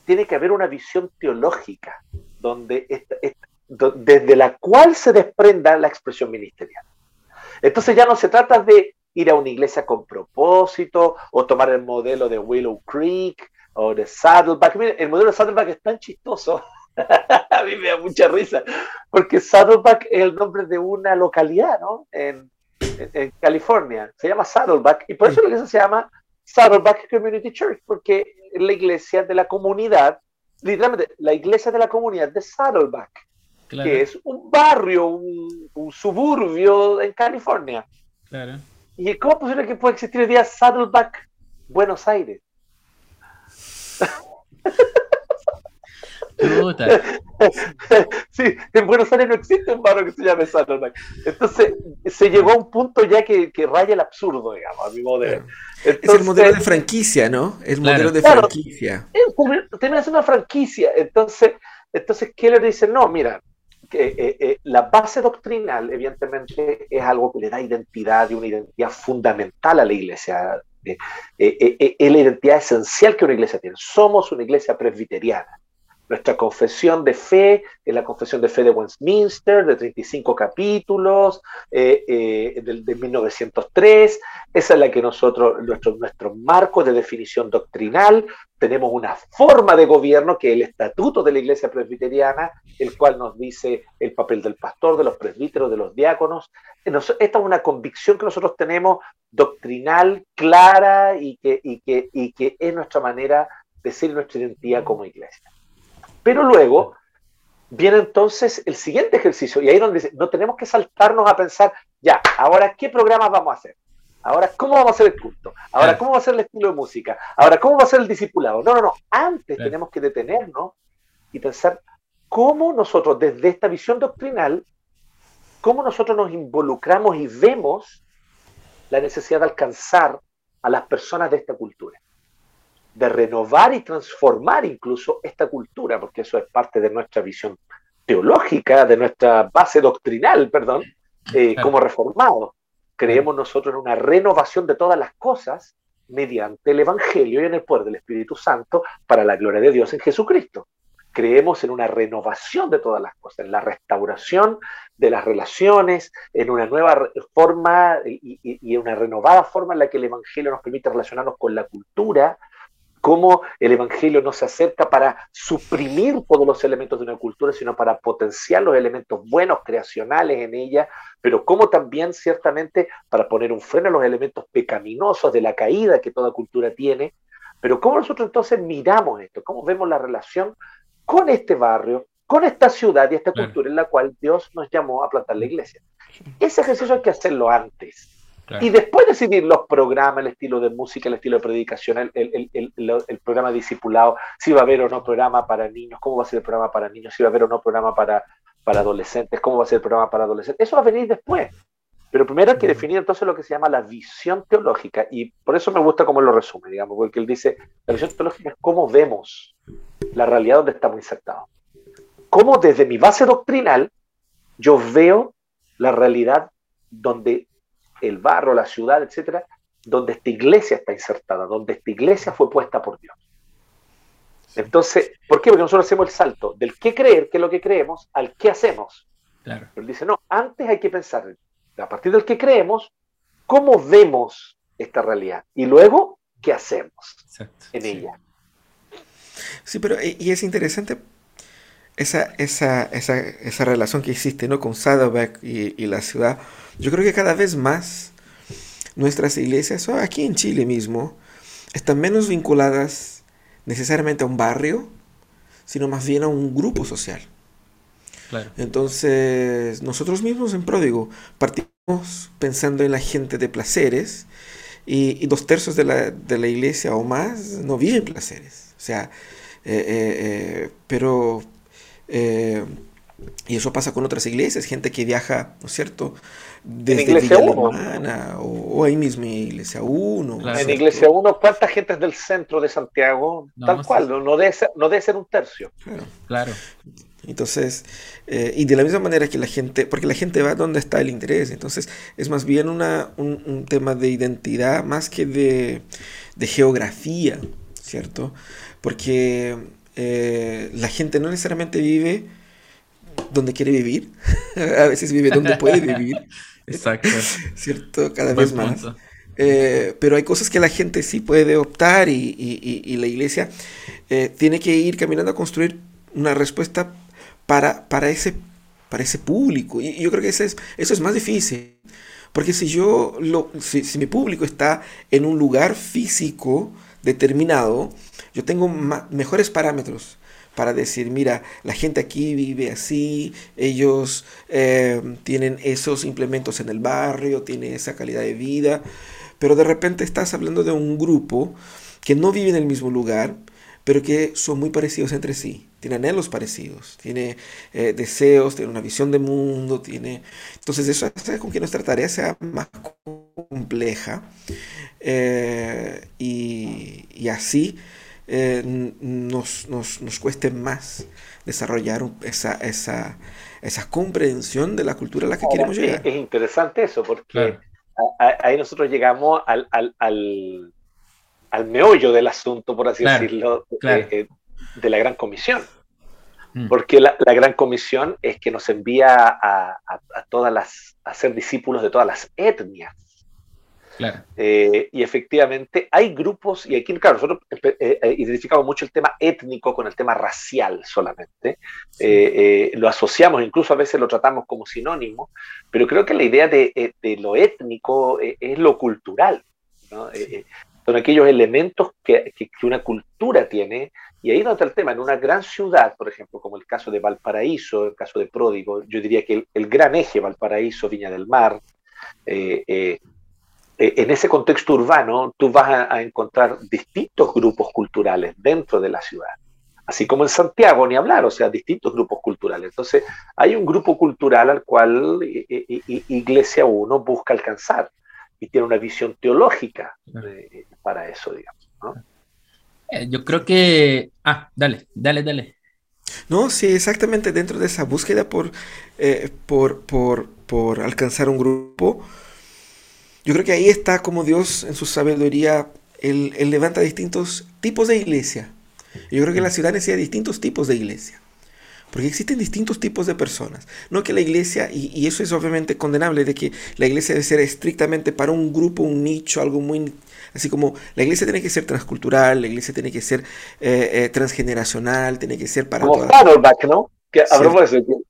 tiene que haber una visión teológica donde desde la cual se desprenda la expresión ministerial. Entonces ya no se trata de ir a una iglesia con propósito o tomar el modelo de Willow Creek o de Saddleback. el modelo de Saddleback es tan chistoso. a mí me da mucha risa, porque Saddleback es el nombre de una localidad, ¿no? En, en, California. Se llama Saddleback y por eso la iglesia se llama Saddleback Community Church, porque es la iglesia de la comunidad, literalmente, la iglesia de la comunidad de Saddleback, que es un barrio, un, un, suburbio en California. Claro. ¿Y cómo es posible que pueda existir el día Saddleback Buenos Aires? sí, en Buenos Aires no existe un barrio que se llame Saddleback. Entonces, se llegó a un punto ya que, que raya el absurdo, digamos, a mi modo de es el modelo de franquicia, ¿no? El modelo de franquicia. Tienes una franquicia. Entonces, entonces Keller dice, no, mira, eh, eh, la base doctrinal, evidentemente, es algo que le da identidad y una identidad fundamental a la iglesia. Eh, es la identidad esencial que una iglesia tiene. Somos una iglesia presbiteriana. Nuestra confesión de fe es la confesión de fe de Westminster, de 35 capítulos, eh, eh, de, 1903. Esa es la que nosotros, nuestro, marco de definición doctrinal, tenemos una forma de gobierno que es el estatuto de la Iglesia Presbiteriana, el cual nos dice el papel del pastor, de los presbíteros, de los diáconos. Esta es una convicción que nosotros tenemos doctrinal, clara y que, y que, y que es nuestra manera de ser nuestra identidad como iglesia. Pero luego viene entonces el siguiente ejercicio, y ahí donde dice, no tenemos que saltarnos a pensar, ya, ahora qué programas vamos a hacer, ahora cómo vamos a hacer el culto, ahora cómo va a ser el estilo de música, ahora cómo va a ser el discipulado. No, no, no, antes tenemos que detenernos y pensar cómo nosotros desde esta visión doctrinal, cómo nosotros nos involucramos y vemos la necesidad de alcanzar a las personas de esta cultura de renovar y transformar incluso esta cultura, porque eso es parte de nuestra visión teológica, de nuestra base doctrinal, perdón, eh, como reformados. Creemos nosotros en una renovación de todas las cosas mediante el Evangelio y en el poder del Espíritu Santo para la gloria de Dios en Jesucristo. Creemos en una renovación de todas las cosas, en la restauración de las relaciones, en una nueva forma y, y, una renovada forma en la que el Evangelio nos permite relacionarnos con la cultura, cómo el Evangelio no se acerca para suprimir todos los elementos de una cultura, sino para potenciar los elementos buenos, creacionales en ella, pero cómo también ciertamente para poner un freno a los elementos pecaminosos de la caída que toda cultura tiene. Pero cómo nosotros entonces miramos esto, cómo vemos la relación con este barrio, con esta ciudad y esta cultura en la cual Dios nos llamó a plantar la iglesia. Ese ejercicio hay que hacerlo antes. Y después decidir los programas, el estilo de música, el estilo de predicación, el, el, el, el, programa discipulado, si va a haber o no programa para niños, cómo va a ser el programa para niños, si va a haber o no programa para, para adolescentes, cómo va a ser el programa para adolescentes. Eso va a venir después. Pero primero hay que definir entonces lo que se llama la visión teológica, y por eso me gusta cómo lo resume, digamos, porque él dice, la visión teológica es cómo vemos la realidad donde estamos insertados. Cómo desde mi base doctrinal yo veo la realidad donde el barro, la ciudad, etcétera, donde esta iglesia está insertada, donde esta iglesia fue puesta por Dios. Entonces, ¿por qué? Porque nosotros hacemos el salto del qué creer, que es lo que creemos, al qué hacemos. Claro. Pero él dice, no, antes hay que pensar, a partir del que creemos, cómo vemos esta realidad y luego qué hacemos en ella. Sí, pero y es interesante esa, esa, esa, esa relación que existe ¿no? con Saddleback y, y la ciudad, yo creo que cada vez más nuestras iglesias, aquí en Chile mismo, están menos vinculadas necesariamente a un barrio sino más bien a un grupo social. Entonces, nosotros mismos en Pródigo partimos pensando en la gente de placeres y, dos tercios de la, de la, iglesia o más no viven placeres. O sea, eh, eh, eh, pero y eso pasa con otras iglesias, gente que viaja, ¿no es cierto? Desde en Iglesia 1. O, ahí mismo en Iglesia 1. En Iglesia 1, ¿cuánta gente es del centro de Santiago? Tal cual, no, debe ser, no debe ser un tercio. Claro. Entonces, eh, y de la misma manera que la gente, porque la gente va donde está el interés, entonces es más bien una, un, tema de identidad más que de, de geografía, ¿cierto? Porque eh, la gente no necesariamente vive donde quiere vivir, a veces vive donde puede vivir. Exacto. ¿Cierto? Cada vez más. Eh, pero hay cosas que la gente sí puede optar y, la iglesia eh, tiene que ir caminando a construir una respuesta para, para, ese, para ese público. Y yo creo que eso es, eso es más difícil. Porque si yo, lo, si, si mi público está en un lugar físico determinado, yo tengo mejores parámetros para decir, mira, la gente aquí vive así, ellos eh, tienen esos implementos en el barrio, tienen esa calidad de vida, pero de repente estás hablando de un grupo que no vive en el mismo lugar, pero que son muy parecidos entre sí, tiene anhelos parecidos, tiene eh, deseos, tiene una visión de mundo, tiene... Entonces eso hace con que nuestra tarea sea más compleja eh, y, y así eh, nos, nos, nos, cueste más desarrollar esa, esa, esa, comprensión de la cultura a la que queremos llegar. Es, interesante eso, porque ahí nosotros llegamos al, al, al, al, meollo del asunto, por así decirlo, eh, de, la Gran Comisión. Mm. Porque la, la, Gran Comisión es que nos envía a, a, a todas las, a ser discípulos de todas las etnias. Eh, y efectivamente hay grupos, y aquí, claro, nosotros eh, eh, identificamos mucho el tema étnico con el tema racial solamente. lo asociamos, incluso a veces lo tratamos como sinónimo, pero creo que la idea de, de lo étnico es lo cultural. son aquellos elementos que, que, una cultura tiene, y ahí está el tema. En una gran ciudad, por ejemplo, como el caso de Valparaíso, el caso de Pródigo, yo diría que el, el gran eje Valparaíso, Viña del Mar, eh, eh, en ese contexto urbano tú vas a, encontrar distintos grupos culturales dentro de la ciudad. Así como en Santiago, ni hablar, o sea, distintos grupos culturales. Entonces, hay un grupo cultural al cual eh, eh, Iglesia 1 busca alcanzar y tiene una visión teológica para eso, digamos. Yo creo que... Ah, dale, dale, dale. No, sí, exactamente dentro de esa búsqueda por, por, por, por alcanzar un grupo, yo creo que ahí está como Dios en su sabiduría, él, levanta distintos tipos de iglesia. Yo creo que la ciudad necesita distintos tipos de iglesia. Porque existen distintos tipos de personas. No que la iglesia, y, eso es obviamente condenable, de que la iglesia debe ser estrictamente para un grupo, un nicho, algo muy... Así como la iglesia tiene que ser transcultural, la iglesia tiene que ser eh, eh, transgeneracional, tiene que ser para... Como ¿no? Que,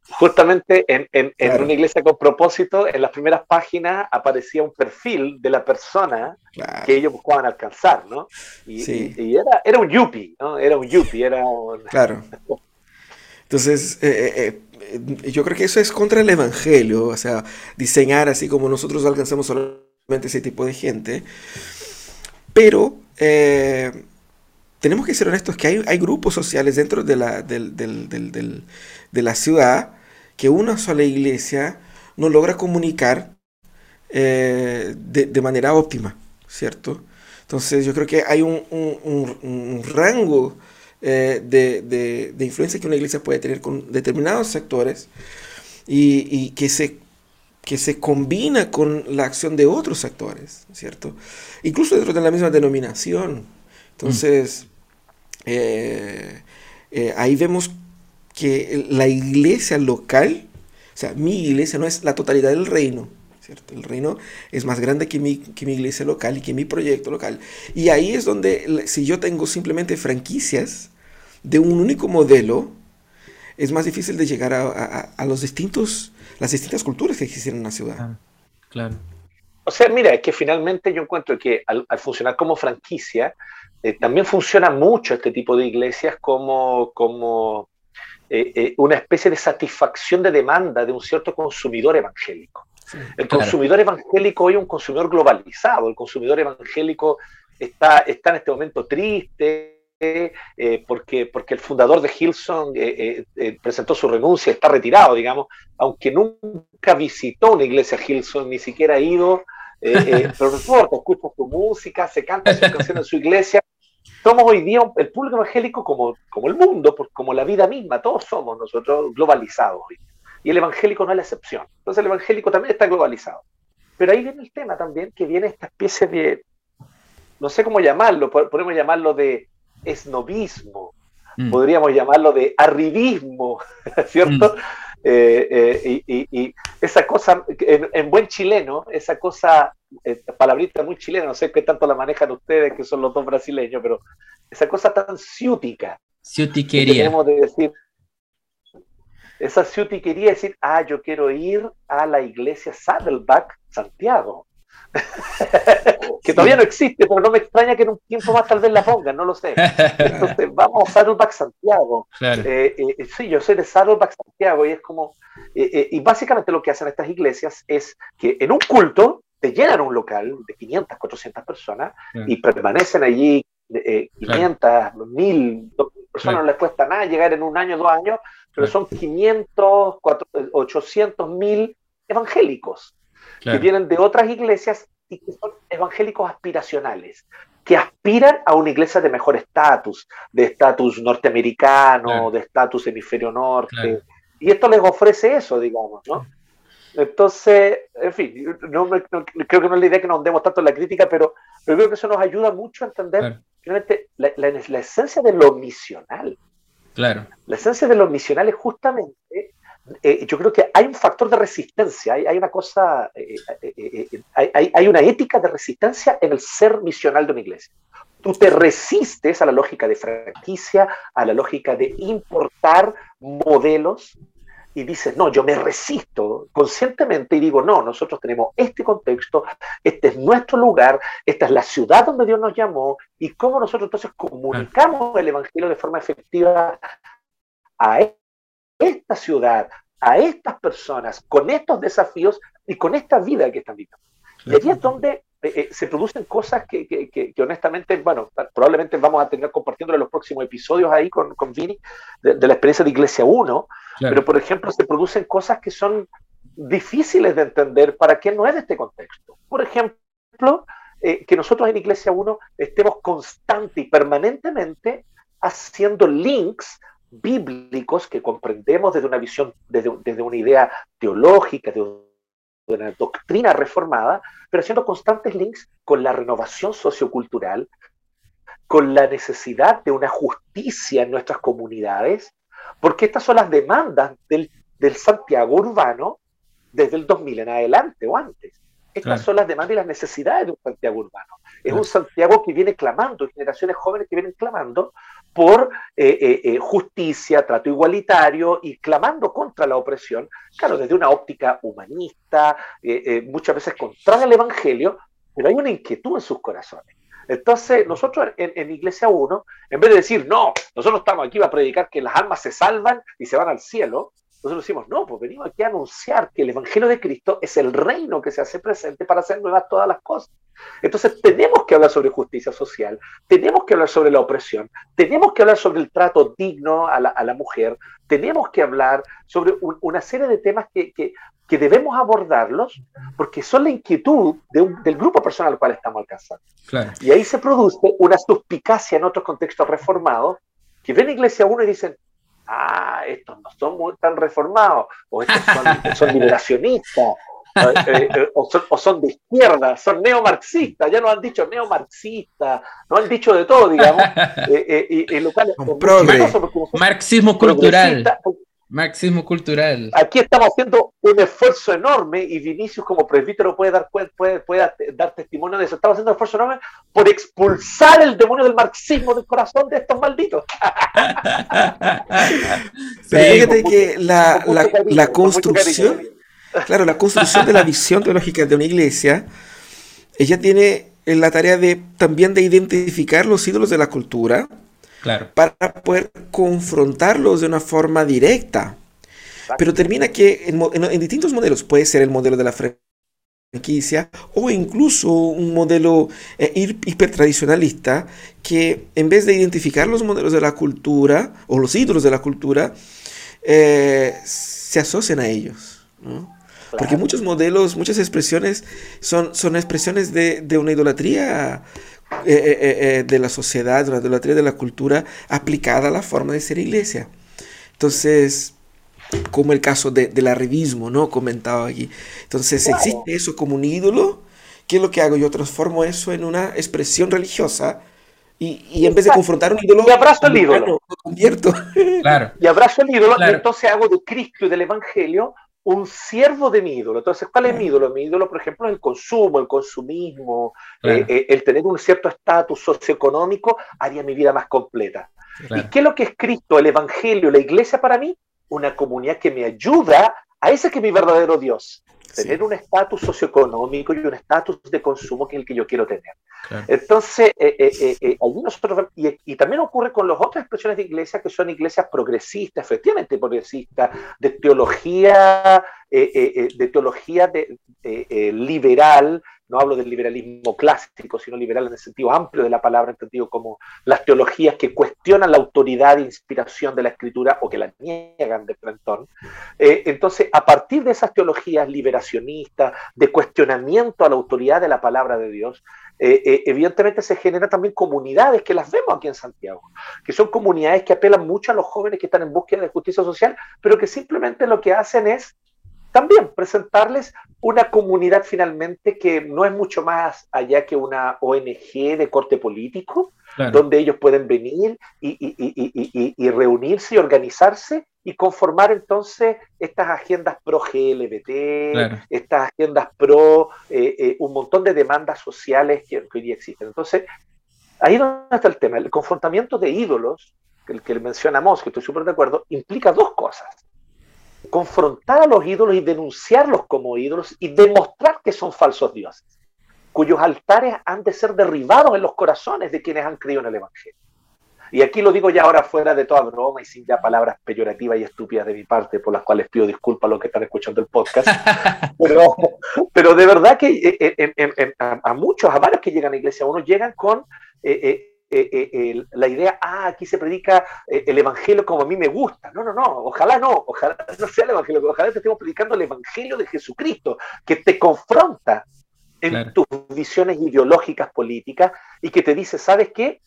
justamente en, en, una iglesia con propósito, en las primeras páginas aparecía un perfil de la persona que ellos buscaban alcanzar, ¿no? Y, era, era, un yuppie, ¿no? Era un yuppie, era un... Claro. Entonces, eh, eh, eh, yo creo que eso es contra el Evangelio, o sea, diseñar así como nosotros alcanzamos solamente ese tipo de gente. Pero tenemos que ser honestos que hay, hay grupos sociales dentro de la, del, del, del, de la ciudad que una sola iglesia no logra comunicar eh, de, manera óptima, ¿cierto? Entonces yo creo que hay un, un, rango eh, de, de, influencia que una iglesia puede tener con determinados sectores y, y, que, se, que se combina con la acción de otros sectores, ¿cierto? Incluso dentro de la misma denominación. Entonces, eh, ahí vemos que la iglesia local, o sea, mi iglesia no es la totalidad del reino, ¿cierto? El reino es más grande que mi, que mi iglesia local y que mi proyecto local. Y ahí es donde, si yo tengo simplemente franquicias de un único modelo, es más difícil de llegar a, los distintos, las distintas culturas que existen en la ciudad. Claro. O sea, mira, es que finalmente yo encuentro que al, funcionar como franquicia, también funciona mucho este tipo de iglesias como, como una especie de satisfacción de demanda de un cierto consumidor evangélico. el consumidor evangélico hoy es un consumidor globalizado, el consumidor evangélico está, está en este momento triste, eh, porque, porque el fundador de Hilson eh, eh, presentó su renuncia, está retirado, digamos, aunque nunca visitó una iglesia Hilson, ni siquiera ha ido, pero no importa, escucha su música, se canta sus canciones en su iglesia. Somos hoy día el público evangélico como, como el mundo, como la vida misma, todos somos nosotros globalizados hoy. Y el evangélico no es la excepción. Entonces el evangélico también está globalizado. Pero ahí viene el tema también, que viene esta especie de, no sé cómo llamarlo, podemos llamarlo de esnovismo, mm. podríamos llamarlo de arribismo, ¿cierto? Mm. Eh, eh, y, esa cosa, en, buen chileno, esa cosa, eh, palabrita muy chilena, no sé qué tanto la manejan ustedes, que son los dos brasileños, pero esa cosa tan ciútica. Ciutiquería. Tenemos de decir, esa ciutiquería decir, ah, yo quiero ir a la iglesia Saddleback, Santiago. que todavía no existe, pero no me extraña que en un tiempo más tal vez la pongan, no lo sé. Entonces, vamos a Saddleback Santiago. Eh, eh, sí, yo soy de Saddleback Santiago y es como, eh, y básicamente lo que hacen estas iglesias es que en un culto te llenan un local de 500, 400 personas y permanecen allí 500, 1000 personas, no les cuesta nada llegar en un año, dos años, pero son 500, 800, 1000 evangélicos que vienen de otras iglesias y que son evangélicos aspiracionales, que aspiran a una iglesia de mejor estatus, de estatus norteamericano, de estatus hemisferio norte. Y esto les ofrece eso, digamos, ¿no? Entonces, en fin, no, creo que no es la idea que nos demos tanto en la crítica, pero, creo que eso nos ayuda mucho a entender realmente la, la, esencia de lo misional. Claro. La esencia de lo misional es justamente eh, yo creo que hay un factor de resistencia, hay, una cosa, eh, eh, hay, hay, una ética de resistencia en el ser misional de una iglesia. Tú te resistes a la lógica de franquicia, a la lógica de importar modelos y dices, no, yo me resisto conscientemente y digo, no, nosotros tenemos este contexto, este es nuestro lugar, esta es la ciudad donde Dios nos llamó y cómo nosotros entonces comunicamos el Evangelio de forma efectiva a esta ciudad, a estas personas, con estos desafíos y con esta vida que están viviendo. Y allí es donde eh, eh, se producen cosas que, que, que, honestamente, bueno, probablemente vamos a tener compartiendo en los próximos episodios ahí con, con Vini, de, la experiencia de Iglesia 1, pero por ejemplo se producen cosas que son difíciles de entender para quien no es de este contexto. Por ejemplo, eh, que nosotros en Iglesia 1 estemos constante y permanentemente haciendo links bíblicos que comprendemos desde una visión, desde, desde una idea teológica, de una doctrina reformada, pero haciendo constantes links con la renovación sociocultural, con la necesidad de una justicia en nuestras comunidades, porque estas son las demandas del, del Santiago urbano desde el 2000 en adelante o antes. Estas son las demandas y las necesidades de un Santiago urbano. Es un Santiago que viene clamando, generaciones jóvenes que vienen clamando por eh, eh, eh, justicia, trato igualitario y clamando contra la opresión, claro, desde una óptica humanista, muchas veces contra el Evangelio, pero hay una inquietud en sus corazones. Entonces, nosotros en, en, Iglesia 1, en vez de decir, no, nosotros estamos aquí para predicar que las almas se salvan y se van al cielo, nosotros decimos, no, pues venimos aquí a anunciar que el Evangelio de Cristo es el reino que se hace presente para hacer nuevas todas las cosas. Entonces tenemos que hablar sobre justicia social, tenemos que hablar sobre la opresión, tenemos que hablar sobre el trato digno a la, mujer, tenemos que hablar sobre una serie de temas que, debemos abordarlos porque son la inquietud del grupo personal al cual estamos alcanzando. Y ahí se produce una suspicacia en otros contextos reformados que ven Iglesia 1 y dicen, ah, estos no son muy tan reformados, o estos son, liberacionistas, eh, eh, o, son, de izquierda, son neomarxistas, ya nos han dicho neomarxistas, nos han dicho de todo, digamos, eh, y, locales. Marxismo cultural. Marxismo cultural. Aquí estamos haciendo un esfuerzo enorme y Vinicius como presbítero puede dar, puede, puede dar testimonio de eso. Estamos haciendo un esfuerzo enorme por expulsar el demonio del marxismo del corazón de estos malditos. fíjate que la, la, la construcción, claro, la construcción de la visión teológica de una iglesia, ella tiene en la tarea de también de identificar los ídolos de la cultura Claro. para poder confrontarlos de una forma directa. Pero termina que en, en- en distintos modelos, puede ser el modelo de la franquicia o incluso un modelo eh, hipertradicionalista que en vez de identificar los modelos de la cultura o los ídolos de la cultura, eh, se asocian a ellos. ¿no? Porque muchos modelos, muchas expresiones son, son expresiones de, de una idolatría eh, eh, eh, de la sociedad, una idolatría de la cultura aplicada a la forma de ser iglesia. Entonces, como el caso de, del arribismo, ¿no? Comentaba aquí. Entonces, existe eso como un ídolo. ¿Qué es lo que hago? Yo transformo eso en una expresión religiosa y, y en vez de confrontar un ídolo, Y abrazo el ídolo. lo convierto. Claro. y abrazo el ídolo Claro. y entonces hago de Cristo y del Evangelio un siervo de mi ídolo. Entonces, ¿cuál es mi ídolo? Mi ídolo, por ejemplo, es el consumo, el consumismo, Claro. eh, eh, el tener un cierto estatus socioeconómico haría mi vida más completa. claro. ¿Y qué es lo que es Cristo, el Evangelio, la iglesia para mí? Una comunidad que me ayuda a ese que es mi verdadero Dios. Tener un estatus socioeconómico y un estatus de consumo que es el que yo quiero tener. claro. Entonces, eh, eh, eh, eh, allí nosotros, y, y también ocurre con las otras expresiones de iglesia que son iglesias progresistas, efectivamente progresistas, de teología, eh, de teología de, liberal, no hablo del liberalismo clásico, sino liberal en el sentido amplio de la palabra, entendido como las teologías que cuestionan la autoridad e inspiración de la escritura o que la niegan de frentón. Eh, entonces, a partir de esas teologías liberacionistas, de cuestionamiento a la autoridad de la palabra de Dios, eh, eh, evidentemente se generan también comunidades que las vemos aquí en Santiago, que son comunidades que apelan mucho a los jóvenes que están en búsqueda de justicia social, pero que simplemente lo que hacen es también presentarles una comunidad finalmente que no es mucho más allá que una ONG de corte político, claro. donde ellos pueden venir y, y- y- y- y- y reunirse y organizarse y conformar entonces estas agendas pro GLBT, Claro. estas agendas pro eh, eh, un montón de demandas sociales que, hoy día existen. Entonces, ahí es donde está el tema. El confrontamiento de ídolos, el que mencionamos, que estoy súper de acuerdo, implica dos cosas. Confrontar a los ídolos y denunciarlos como ídolos y demostrar que son falsos dioses, cuyos altares han de ser derribados en los corazones de quienes han creído en el Evangelio. Y aquí lo digo ya ahora fuera de toda broma y sin ya palabras peyorativas y estúpidas de mi parte, por las cuales pido disculpas a los que están escuchando el podcast. pero, pero de verdad que eh, eh, en- en- en- a, muchos, a varios que llegan a la iglesia, uno llegan con eh, eh, eh, eh, la idea, ah, aquí se predica eh, el evangelio como a mí me gusta. No, no, no, ojalá no, ojalá no sea el evangelio, ojalá te estemos predicando el evangelio de Jesucristo, que te confronta en Claro. tus visiones ideológicas políticas y que te dice, ¿sabes qué?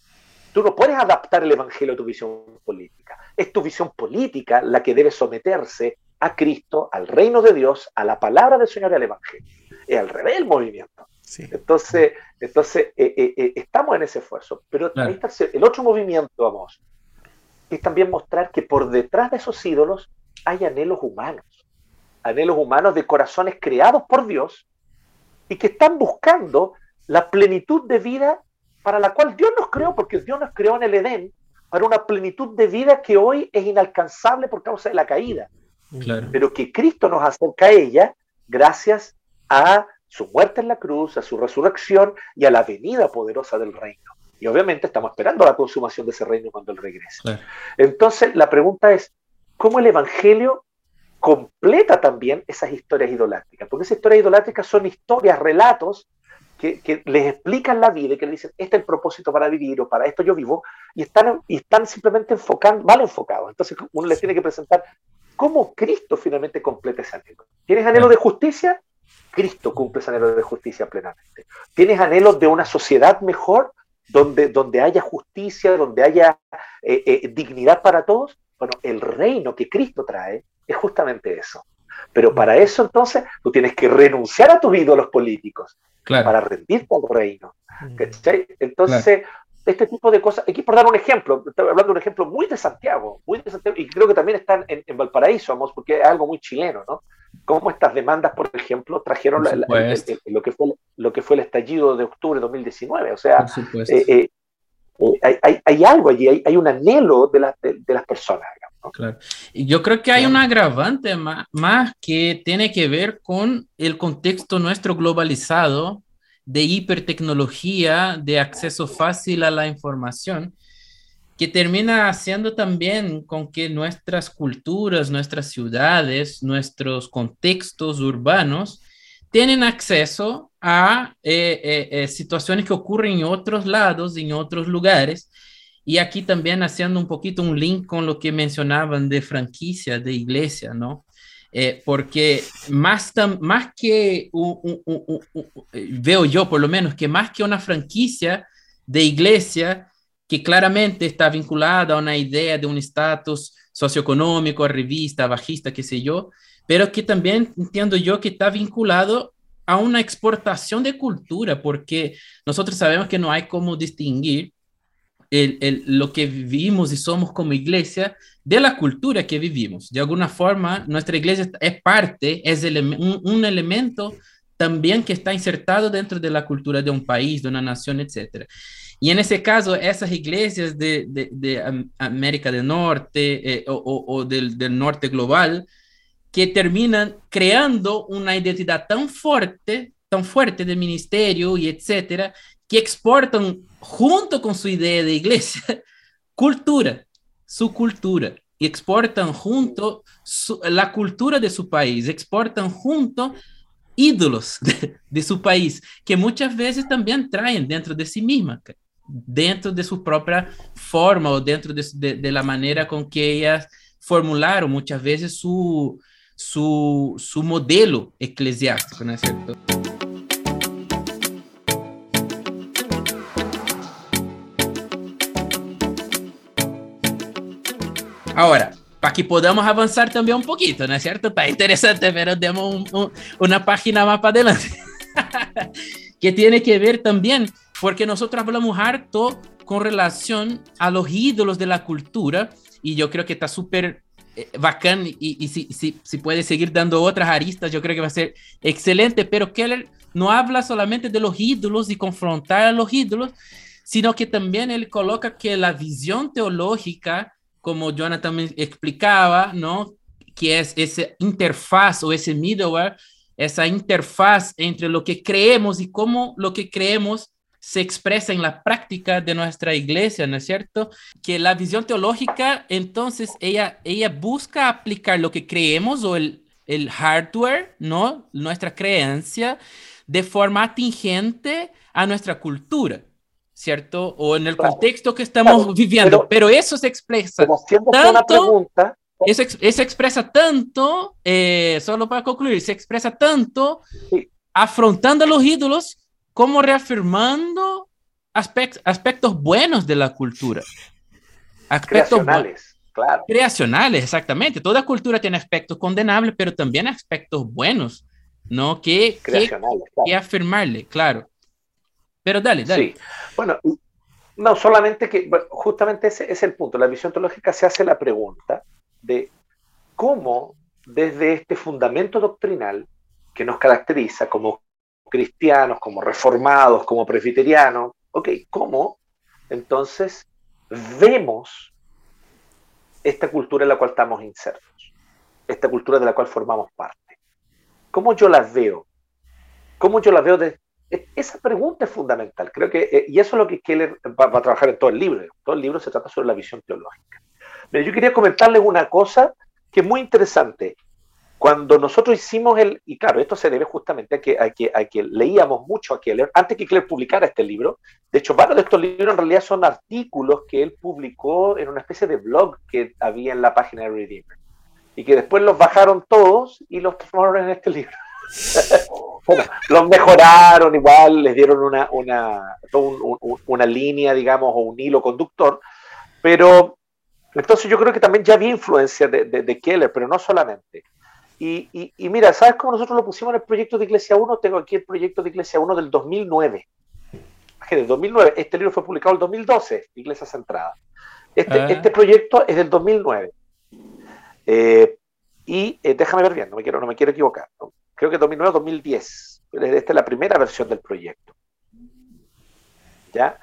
Tú no puedes adaptar el evangelio a tu visión política. Es tu visión política la que debe someterse a Cristo, al reino de Dios, a la palabra del Señor y al evangelio. Es al revés el movimiento. Sí. Entonces, entonces eh, eh, eh, estamos en ese esfuerzo. Pero Claro. ahí está el otro movimiento, vamos, es también mostrar que por detrás de esos ídolos hay anhelos humanos. Anhelos humanos de corazones creados por Dios y que están buscando la plenitud de vida para la cual Dios nos creó, porque Dios nos creó en el Edén para una plenitud de vida que hoy es inalcanzable por causa de la caída Claro. pero que Cristo nos acerca a ella gracias a su muerte en la cruz, a su resurrección y a la venida poderosa del reino. Y obviamente estamos esperando la consumación de ese reino cuando Él regrese. Entonces, la pregunta es, ¿cómo el Evangelio completa también esas historias idolátricas? Porque esas historias idolátricas son historias, relatos que, que les explican la vida y que les dicen, este es el propósito para vivir o para esto yo vivo, y están, y están simplemente enfocando, mal enfocados. Entonces, uno les tiene que presentar cómo Cristo finalmente completa ese anhelo. ¿Tienes anhelo de justicia? Cristo cumple ese anhelo de justicia plenamente. ¿Tienes anhelos de una sociedad mejor, donde, donde haya justicia, donde haya eh, eh, dignidad para todos? Bueno, el reino que Cristo trae es justamente eso. Pero para eso entonces tú tienes que renunciar a tus ídolos políticos Claro. para rendirte al reino. ¿cachai? Entonces, este tipo de cosas, aquí por dar un ejemplo, estoy hablando de un ejemplo muy de Santiago, muy de Santiago, y creo que también están en, en Valparaíso, vamos, porque es algo muy chileno, ¿no? Cómo estas demandas, por ejemplo, trajeron Por la- la- el- el- lo, que fue, lo que fue el estallido de octubre de 2019. O sea, eh, eh, eh, hay, hay- hay algo allí, hay, hay un anhelo de, las de, de las personas. ¿no? Claro. Yo creo que hay un agravante más, más que tiene que ver con el contexto nuestro globalizado de hipertecnología, de acceso fácil a la información, que termina haciendo también con que nuestras culturas, nuestras ciudades, nuestros contextos urbanos tienen acceso a eh, eh, eh, situaciones que ocurren en otros lados, en otros lugares. Y aquí también haciendo un poquito un link con lo que mencionaban de franquicia, de iglesia, ¿no? porque más, más que, veo yo por lo menos, que más que una franquicia de iglesia, que claramente está vinculada a una idea de un estatus socioeconómico, revista, bajista, qué sé yo, pero que también entiendo yo que está vinculado a una exportación de cultura, porque nosotros sabemos que no hay como distinguir el, el, lo que vivimos y somos como iglesia de la cultura que vivimos. De alguna forma, nuestra iglesia es parte, es un, un elemento también que está insertado dentro de la cultura de un país, de una nación, etc. Y en ese caso, esas iglesias de, de, de América del Norte eh, o, o, del, del, norte global, que terminan creando una identidad tan fuerte, tan fuerte de ministerio y etcétera, que exportan junto con su idea de iglesia cultura, su cultura, y exportan junto su, la cultura de su país, exportan junto ídolos de, de, su país, que muchas veces también traen dentro de sí misma dentro de su propia forma o dentro de, de, de la manera con que ellas formularon muchas veces su, su, su modelo eclesiástico, ¿no es cierto? Ahora, para que podamos avanzar también un poquito, ¿no es cierto? Está interesante, pero demos una página más para adelante. que tiene que ver también porque nosotros hablamos harto con relación a los ídolos de la cultura y yo creo que está súper eh, bacán y, y si, si, si, puede seguir dando otras aristas, yo creo que va a ser excelente, pero Keller no habla solamente de los ídolos y confrontar a los ídolos, sino que también él coloca que la visión teológica, como Jonathan me explicaba, ¿no? que es esa interfaz o ese middleware, esa interfaz entre lo que creemos y cómo lo que creemos se expresa en la práctica de nuestra iglesia, ¿no es cierto? Que la visión teológica, entonces, ella, ella busca aplicar lo que creemos o el, el hardware, ¿no? Nuestra creencia, de forma atingente a nuestra cultura, ¿cierto? O en el contexto que estamos claro, viviendo. Pero, pero, eso se expresa tanto... Pregunta, eso, eso, expresa tanto, eh, solo para concluir, se expresa tanto sí. afrontando a los ídolos como reafirmando aspect aspectos buenos de la cultura. Aspectos creacionales, claro. Creacionales, exactamente. Toda cultura tiene aspectos condenables, pero también aspectos buenos, ¿no? Que, que, claro. que afirmarle, claro. Pero dale, dale. Sí, bueno, no, solamente que, justamente ese es el punto. La visión teológica se hace la pregunta de cómo desde este fundamento doctrinal que nos caracteriza como cristianos, como reformados, como presbiterianos, ok, ¿cómo entonces vemos esta cultura en la cual estamos insertos? Esta cultura de la cual formamos parte. ¿Cómo yo la veo? ¿Cómo yo la veo? Esa pregunta es fundamental. Creo que, eh, y eso es lo que Keller va, va, a trabajar en todo el libro. Todo el libro se trata sobre la visión teológica. Pero yo quería comentarles una cosa que es muy interesante. Cuando nosotros hicimos el, y claro, esto se debe justamente a que, a que, a que leíamos mucho a Keller, antes que Keller publicara este libro, de hecho, varios de estos libros en realidad son artículos que él publicó en una especie de blog que había en la página de Redeemer, y que después los bajaron todos y los transformaron en este libro. los mejoraron igual, les dieron una, una, un, un, una línea, digamos, o un hilo conductor, pero entonces yo creo que también ya había influencia de, de, de Keller, pero no solamente. Y, y, y, mira, ¿sabes cómo nosotros lo pusimos en el proyecto de Iglesia 1? Tengo aquí el proyecto de Iglesia 1 del 2009. Del 2009. Este libro fue publicado en el 2012, Iglesia Centrada. Este, ah. este proyecto es del 2009. Eh, y eh, déjame ver bien, no me quiero, no me quiero equivocar. ¿no? Creo que 2009-2010. Esta es la primera versión del proyecto. ¿Ya?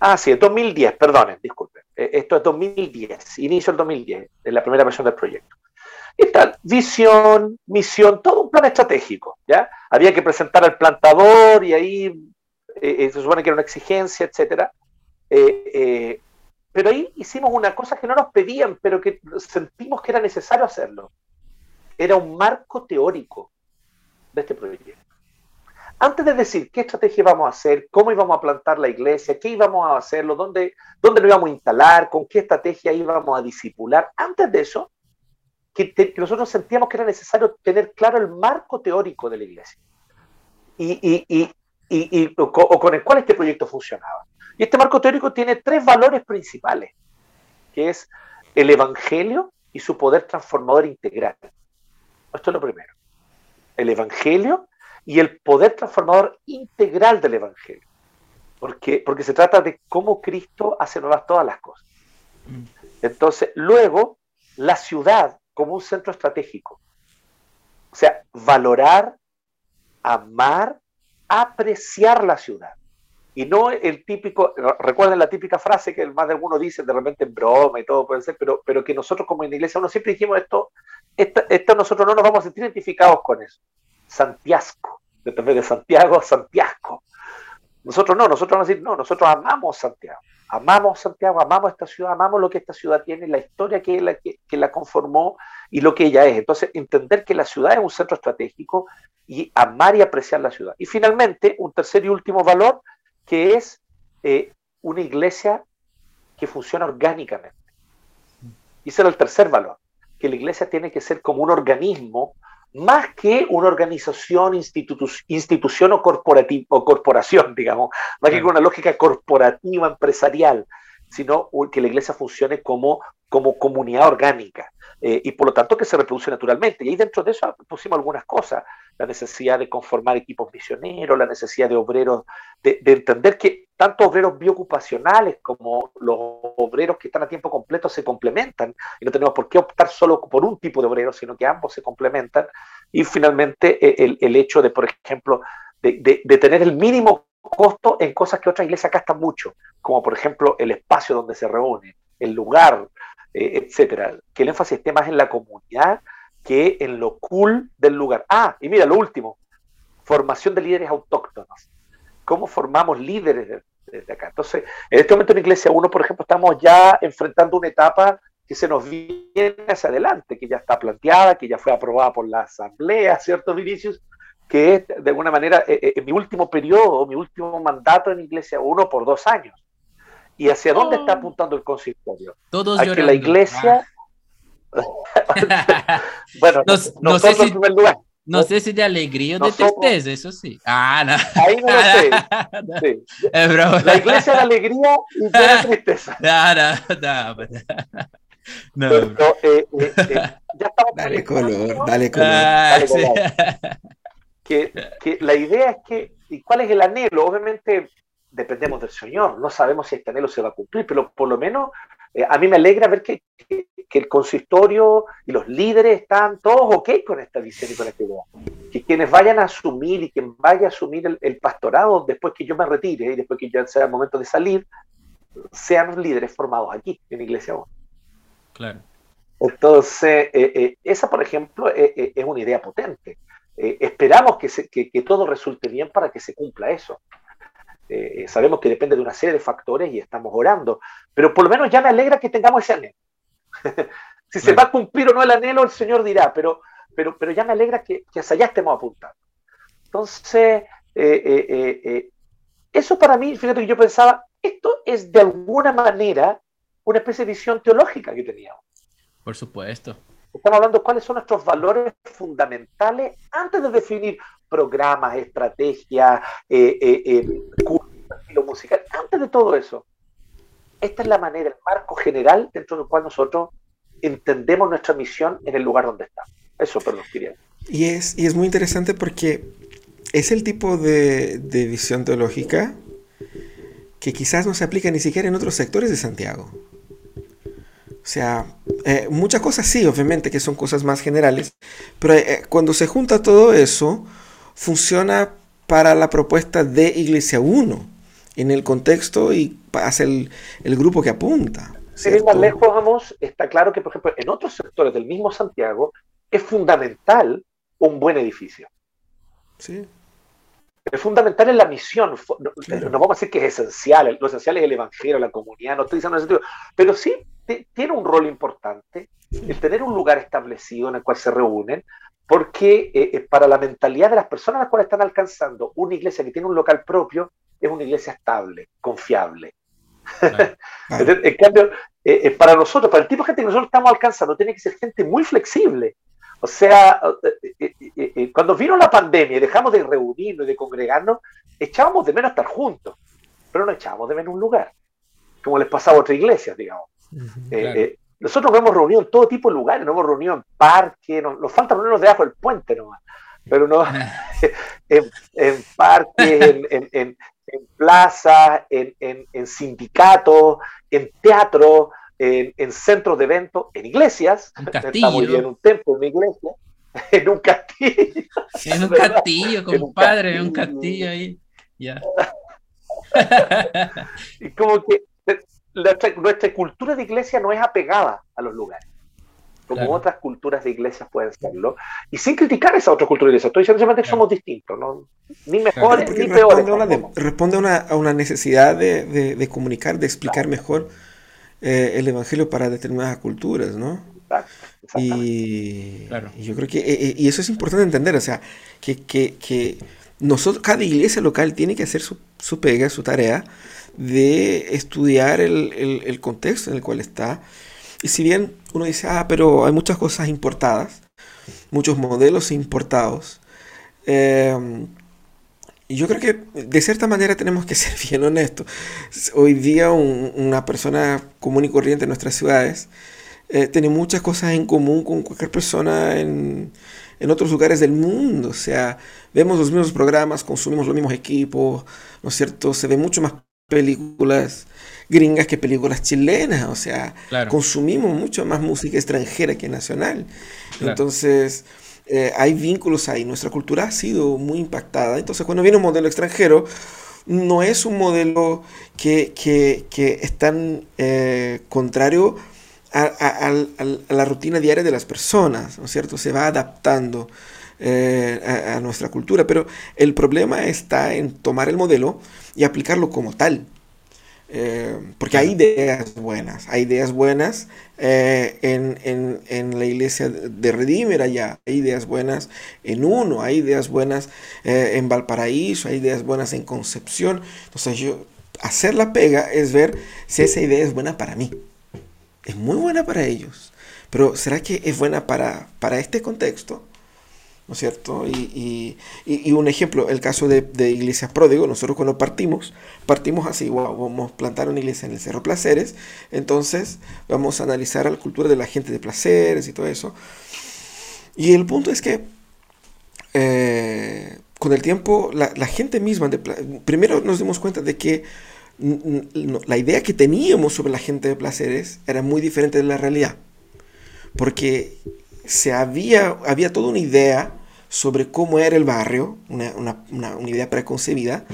Ah, sí, es 2010, perdonen, disculpen. Eh, esto es 2010, inicio del 2010, es la primera versión del proyecto. Está visión, misión, todo un plan estratégico, ¿ya? Había que presentar al plantador y ahí se supone que era una exigencia, etcétera. pero ahí hicimos una cosa que no nos pedían, pero que sentimos que era necesario hacerlo. Era un marco teórico de este proyecto antes de decir qué estrategia íbamos a hacer, cómo íbamos a plantar la iglesia, qué íbamos a hacerlo, dónde, dónde lo íbamos a instalar, con qué estrategia íbamos a disipular, antes de eso, que, nosotros sentíamos que era necesario tener claro el marco teórico de la iglesia y, y, y, o con el cual este proyecto funcionaba. Y este marco teórico tiene tres valores principales, que es el Evangelio y su poder transformador integral. Esto es lo primero. El Evangelio y el poder transformador integral del Evangelio. Porque, porque se trata de cómo Cristo hace nuevas todas las cosas. Mm. Entonces, luego, la ciudad como un centro estratégico. O sea, valorar, amar, apreciar la ciudad. Y no el típico, recuerden la típica frase que más de alguno dice de repente en broma y todo puede ser, pero, pero que nosotros como en la iglesia uno siempre dijimos esto, esto nosotros no nos vamos a sentir identificados con eso. Santiago, de Santiago Santiago. Nosotros no, nosotros vamos a decir, no, nosotros amamos Santiago, amamos Santiago, amamos esta ciudad, amamos lo que esta ciudad tiene, la historia que la, que, la conformó y lo que ella es. Entonces, entender que la ciudad es un centro estratégico y amar y apreciar la ciudad. Y finalmente, un tercer y último valor, que es eh, una iglesia que funciona orgánicamente. Y ese era el tercer valor, que la iglesia tiene que ser como un organismo más que una organización, institución o, o corporación, digamos, más que una lógica corporativa, empresarial, sino que la iglesia funcione como, como comunidad orgánica eh, y por lo tanto que se reproduce naturalmente. Y ahí dentro de eso pusimos algunas cosas, la necesidad de conformar equipos misioneros, la necesidad de obreros, de, entender que tanto obreros biocupacionales como los obreros que están a tiempo completo se complementan y no tenemos por qué optar solo por un tipo de obrero, sino que ambos se complementan. Y finalmente eh, el, hecho de, por ejemplo, de, de tener el mínimo costo en cosas que otras iglesias gastan mucho, como por ejemplo el espacio donde se reúne, el lugar, eh, etcétera. Que el énfasis esté más en la comunidad que en lo cool del lugar. Ah, y mira, lo último, formación de líderes autóctonos. ¿Cómo formamos líderes desde acá? Entonces, en este momento en Iglesia 1, por ejemplo, estamos ya enfrentando una etapa que se nos viene hacia adelante, que ya está planteada, que ya fue aprobada por la Asamblea, ¿cierto, Vinicius? que es de alguna manera eh, eh, mi último periodo, mi último mandato en Iglesia, uno por dos años. ¿Y hacia dónde está oh. apuntando el consistorio? Todos a que la Iglesia... Ah. bueno, no, sé si... lugar. No sé si de alegría o de tristeza, eso sí. Ah, no. Ahí no lo sé. Sí. La iglesia de alegría y de tristeza. No, no, no. no. Pero, eh, eh, eh, ya estamos dale color, dale color. Ah, dale color que, que la idea es que, ¿y cuál es el anhelo? Obviamente dependemos del Señor, no sabemos si este anhelo se va a cumplir, pero por lo menos eh, a mí me alegra ver que, que, el consistorio y los líderes están todos ok con esta visión y con esta idea. Que quienes vayan a asumir y quien vaya a asumir el, pastorado después que yo me retire y después que ya sea el momento de salir, sean los líderes formados aquí en Iglesia 1. Claro. Entonces, eh, eh, esa, por ejemplo, es una idea potente. Esperamos que, que, todo resulte bien para que se cumpla eso. Eh, sabemos que depende de una serie de factores y estamos orando, pero por lo menos ya me alegra que tengamos ese anhelo. si se va a cumplir o no el anhelo, el Señor dirá, pero, pero, pero ya me alegra que, que hacia allá estemos apuntando. Entonces, eh, eso para mí, fíjate que yo pensaba, esto es de alguna manera una especie de visión teológica que teníamos. Por supuesto. Estamos hablando de cuáles son nuestros valores fundamentales antes de definir programas, estrategias, eh, eh, eh estilo musical. Antes de todo eso, esta es la manera, el marco general dentro del cual nosotros entendemos nuestra misión en el lugar donde estamos. Eso, perdón, quería. Y es, y es muy interesante porque es el tipo de, de visión teológica que quizás no se aplica ni siquiera en otros sectores de Santiago. O sea, eh, muchas cosas sí, obviamente, que son cosas más generales, pero eh, cuando se junta todo eso, funciona para la propuesta de Iglesia 1, en el contexto y hace el, el grupo que apunta. Si ir más lejos vamos, está claro que, por ejemplo, en otros sectores del mismo Santiago es fundamental un buen edificio. Sí. es fundamental en la misión. No, vamos a decir que es esencial, lo esencial es el evangelio, la comunidad, no estoy diciendo en ese sentido, pero sí tiene un rol importante el tener un lugar establecido en el cual se reúnen, porque eh, eh, para la mentalidad de las personas a las cuales están alcanzando, una iglesia que tiene un local propio es una iglesia estable, confiable. en cambio, eh, para nosotros, para el tipo de gente que nosotros estamos alcanzando, tiene que ser gente muy flexible. O sea, cuando vino la pandemia y dejamos de reunirnos y de congregarnos, echábamos de menos estar juntos, pero no echábamos de menos un lugar, como les pasaba a otras iglesias, digamos. Nosotros nos hemos reunido en todo tipo de lugares, nos hemos reunido en parques, nos, falta reunirnos debajo del puente nomás, pero no en, en parques, en, en, en plazas, en, sindicatos, en teatro, en, centros de eventos, en iglesias. Estamos en un templo, en una iglesia, en un castillo. En un castillo, compadre, en un castillo ahí. Ya. y como que nuestra, cultura de iglesia no es apegada a los lugares, como otras culturas de iglesias pueden serlo, y sin criticar esa otra cultura de iglesia. Estoy diciendo que somos distintos, ¿no? ni mejores ni peores. Responde, a una, necesidad de, comunicar, de explicar mejor eh, el evangelio para determinadas culturas, ¿no? Y, yo creo que eh, eh, y eso es importante entender, o sea, que, que, nosotros, cada iglesia local tiene que hacer su, su pega, su tarea, de estudiar el, contexto en el cual está. Y si bien uno dice, ah, pero hay muchas cosas importadas, muchos modelos importados, eh, yo creo que de cierta manera tenemos que ser bien honestos. Hoy día una persona común y corriente en nuestras ciudades eh, tiene muchas cosas en común con cualquier persona en, en otros lugares del mundo. O sea, vemos los mismos programas, consumimos los mismos equipos, ¿no es cierto? Se ve mucho más películas gringas que películas chilenas, o sea, consumimos mucho más música extranjera que nacional. Entonces, eh, hay vínculos ahí, nuestra cultura ha sido muy impactada, entonces cuando viene un modelo extranjero, no es un modelo que, que, es tan eh, contrario a, la rutina diaria de las personas, ¿no es cierto? Se va adaptando. Eh, a, nuestra cultura, pero el problema está en tomar el modelo y aplicarlo como tal. Eh, porque hay ideas buenas, hay ideas buenas eh, en, la iglesia de Redímer allá, hay ideas buenas en Uno, hay ideas buenas en Valparaíso, hay ideas buenas en Concepción. Entonces yo, hacer la pega es ver si esa idea es buena para mí. Es muy buena para ellos, pero ¿será que es buena para, para este contexto? ¿No es cierto? Y, un ejemplo, el caso de, Iglesias Pródigo, nosotros cuando partimos, partimos así, vamos a plantar una iglesia en el Cerro Placeres, entonces vamos a analizar la cultura de la gente de Placeres y todo eso. Y el punto es que eh, con el tiempo la, gente misma, primero nos dimos cuenta de que la idea que teníamos sobre la gente de Placeres era muy diferente de la realidad, porque se había, había toda una idea sobre cómo era el barrio, una, idea preconcebida,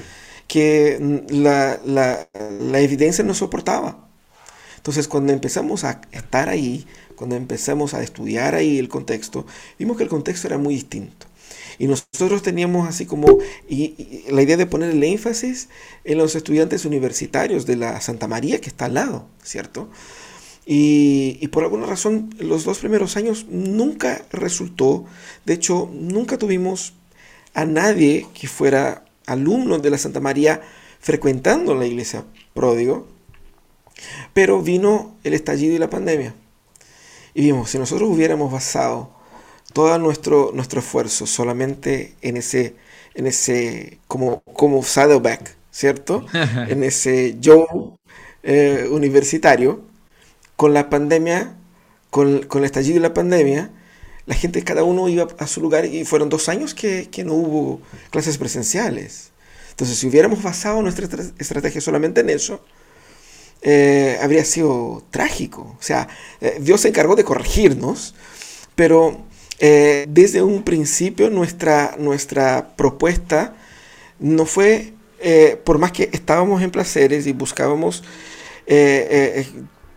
que la, evidencia no soportaba. Entonces, cuando empezamos a estar ahí, cuando empezamos a estudiar ahí el contexto, vimos que el contexto era muy distinto. Y nosotros teníamos así como la idea de poner el énfasis en los estudiantes universitarios de la Santa María, que está al lado, ¿cierto? Y, por alguna razón los dos primeros años nunca resultó, de hecho nunca tuvimos a nadie que fuera alumno de la Santa María frecuentando la iglesia pródigo, pero vino el estallido y la pandemia. Y vimos, si nosotros hubiéramos basado todo nuestro, nuestro esfuerzo solamente en ese, en ese como, como saddleback, ¿cierto? en ese yo eh, universitario, con la pandemia, con, con, el estallido de la pandemia, la gente, cada uno iba a su lugar y fueron dos años que, que no hubo clases presenciales. Entonces, si hubiéramos basado nuestra estrategia solamente en eso, eh, habría sido trágico. O sea, eh, Dios se encargó de corregirnos, pero eh, desde un principio nuestra, nuestra propuesta no fue, por más que estábamos en placeres y buscábamos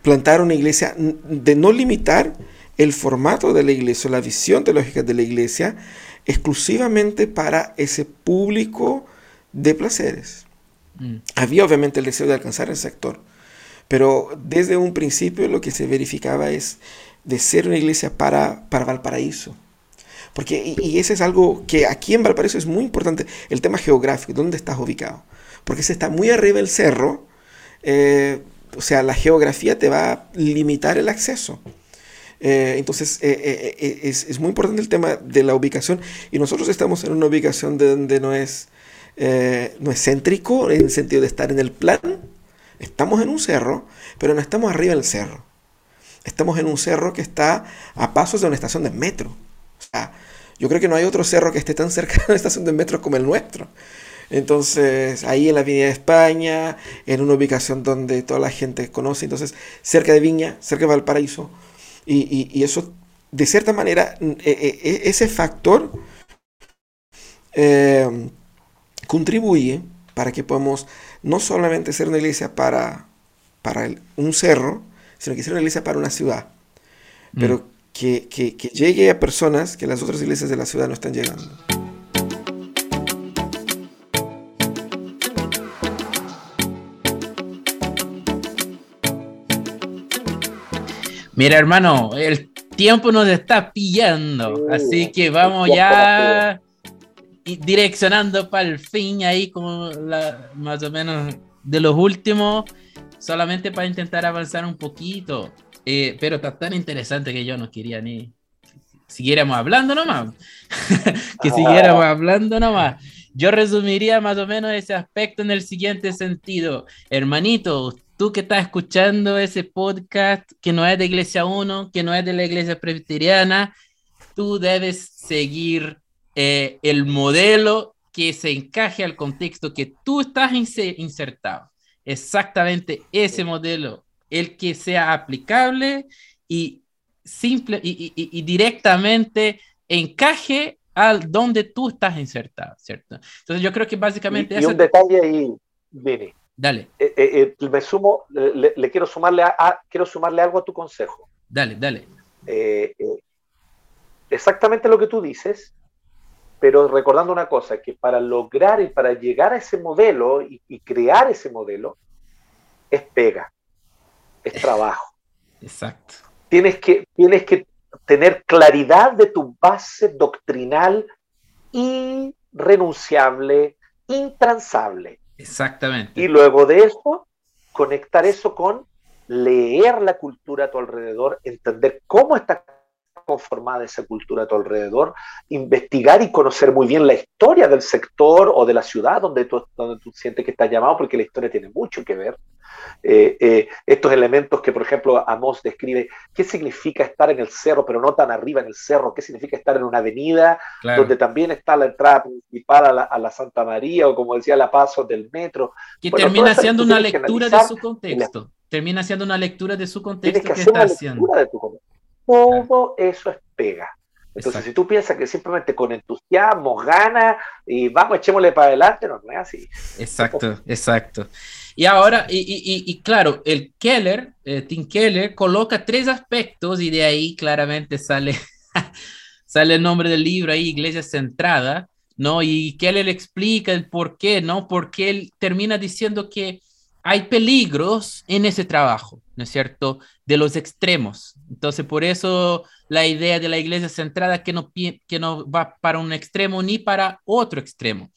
plantar una iglesia, de no limitar el formato de la iglesia, la visión teológica de la iglesia, exclusivamente para ese público de placeres. Mm. Había obviamente el deseo de alcanzar el sector, pero desde un principio lo que se verificaba es de ser una iglesia para, para Valparaíso. Porque, y, ese es algo que aquí en Valparaíso es muy importante, el tema geográfico, dónde estás ubicado. Porque si está muy arriba del cerro, eh, o sea, la geografía te va a limitar el acceso. Eh, entonces, eh, es, es, muy importante el tema de la ubicación y nosotros estamos en una ubicación donde no es, no es céntrico en el sentido de estar en el plan. Estamos en un cerro, pero no estamos arriba del cerro. Estamos en un cerro que está a pasos de una estación de metro. Yo creo que no hay otro cerro que esté tan cerca de una estación de metro como el nuestro. Entonces, ahí en la Avenida de España, en una ubicación donde toda la gente conoce, entonces, cerca de Viña, cerca de Valparaíso. Y, eso, de cierta manera, e, e, e, ese factor eh, contribuye para que podamos no solamente ser una iglesia para, para un cerro, sino que ser una iglesia para una ciudad. Pero mm que, llegue a personas que las otras iglesias de la ciudad no están llegando. Mira, hermano, el tiempo nos está pillando, así que vamos ya direccionando para el fin ahí como la, más o menos de los últimos, solamente para intentar avanzar un poquito. Eh, pero está tan interesante que yo no quería ni siguiéramos hablando nomás. que siguiéramos hablando nomás. Yo resumiría más o menos ese aspecto en el siguiente sentido. Hermanito, tú que estás escuchando ese podcast que no es de Iglesia 1, que no es de la Iglesia Presbiteriana, tú debes seguir eh, el modelo que se encaje al contexto que tú estás insertado. Exactamente ese modelo el que sea aplicable y simple y, directamente encaje al donde tú estás insertado, ¿cierto? Entonces yo creo que básicamente... Y, un detalle ahí, Vini. Dale. Eh, eh, eh, me sumo, le, quiero, sumarle a, quiero sumarle algo a tu consejo. Dale, dale. exactamente lo que tú dices, pero recordando una cosa, que para lograr y para llegar a ese modelo y crear ese modelo, es pega es trabajo. Exacto. Tienes que, tienes que tener claridad de tu base doctrinal irrenunciable, intransable. Exactamente. Y luego de eso, conectar eso con leer la cultura a tu alrededor, entender cómo está conformada esa cultura a tu alrededor, investigar y conocer muy bien la historia del sector o de la ciudad donde tú, donde tú sientes que estás llamado, porque la historia tiene mucho que ver. Eh, eh, estos elementos que, por ejemplo, Amos describe, ¿qué significa estar en el cerro, pero no tan arriba en el cerro? ¿Qué significa estar en una avenida donde también está la entrada principal a la, Santa María o, como decía, la paso del metro? Que termina siendo una lectura de su contexto. Termina siendo una lectura de su contexto que, está haciendo. Todo eso es pega. Entonces, si tú piensas que simplemente con entusiasmo, gana y vamos, echémosle para adelante, no, no es así. Exacto, exacto. Y ahora, y, claro, el Keller, eh, Tim Keller, coloca tres aspectos y de ahí claramente sale, sale el nombre del libro ahí, Iglesia Centrada, ¿no? Y Keller explica el por qué, ¿no? Porque él termina diciendo que hay peligros en ese trabajo, ¿no es cierto? De los extremos. Entonces, por eso la idea de la iglesia centrada que no, que no va para un extremo ni para otro extremo.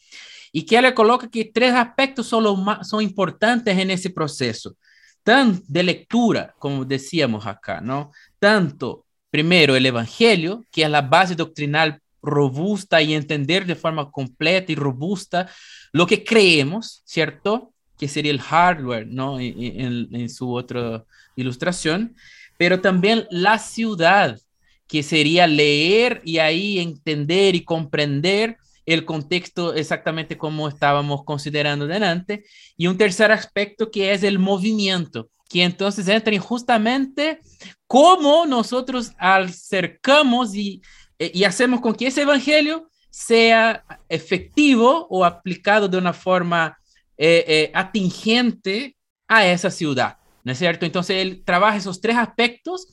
Y que le coloca que tres aspectos son, los más, son importantes en ese proceso, tanto de lectura, como decíamos acá, ¿no? Tanto, primero, el Evangelio, que es la base doctrinal robusta y entender de forma completa y robusta lo que creemos, ¿cierto? Que sería el hardware, ¿no? En, en su otra ilustración, pero también la ciudad, que sería leer y ahí entender y comprender el contexto exactamente como estábamos considerando delante. Y un tercer aspecto que es el movimiento, que entonces entra en justamente cómo nosotros acercamos y, y hacemos con que ese evangelio sea efectivo o aplicado de una forma eh, eh, atingente a esa ciudad, ¿no es cierto? Entonces él trabaja esos tres aspectos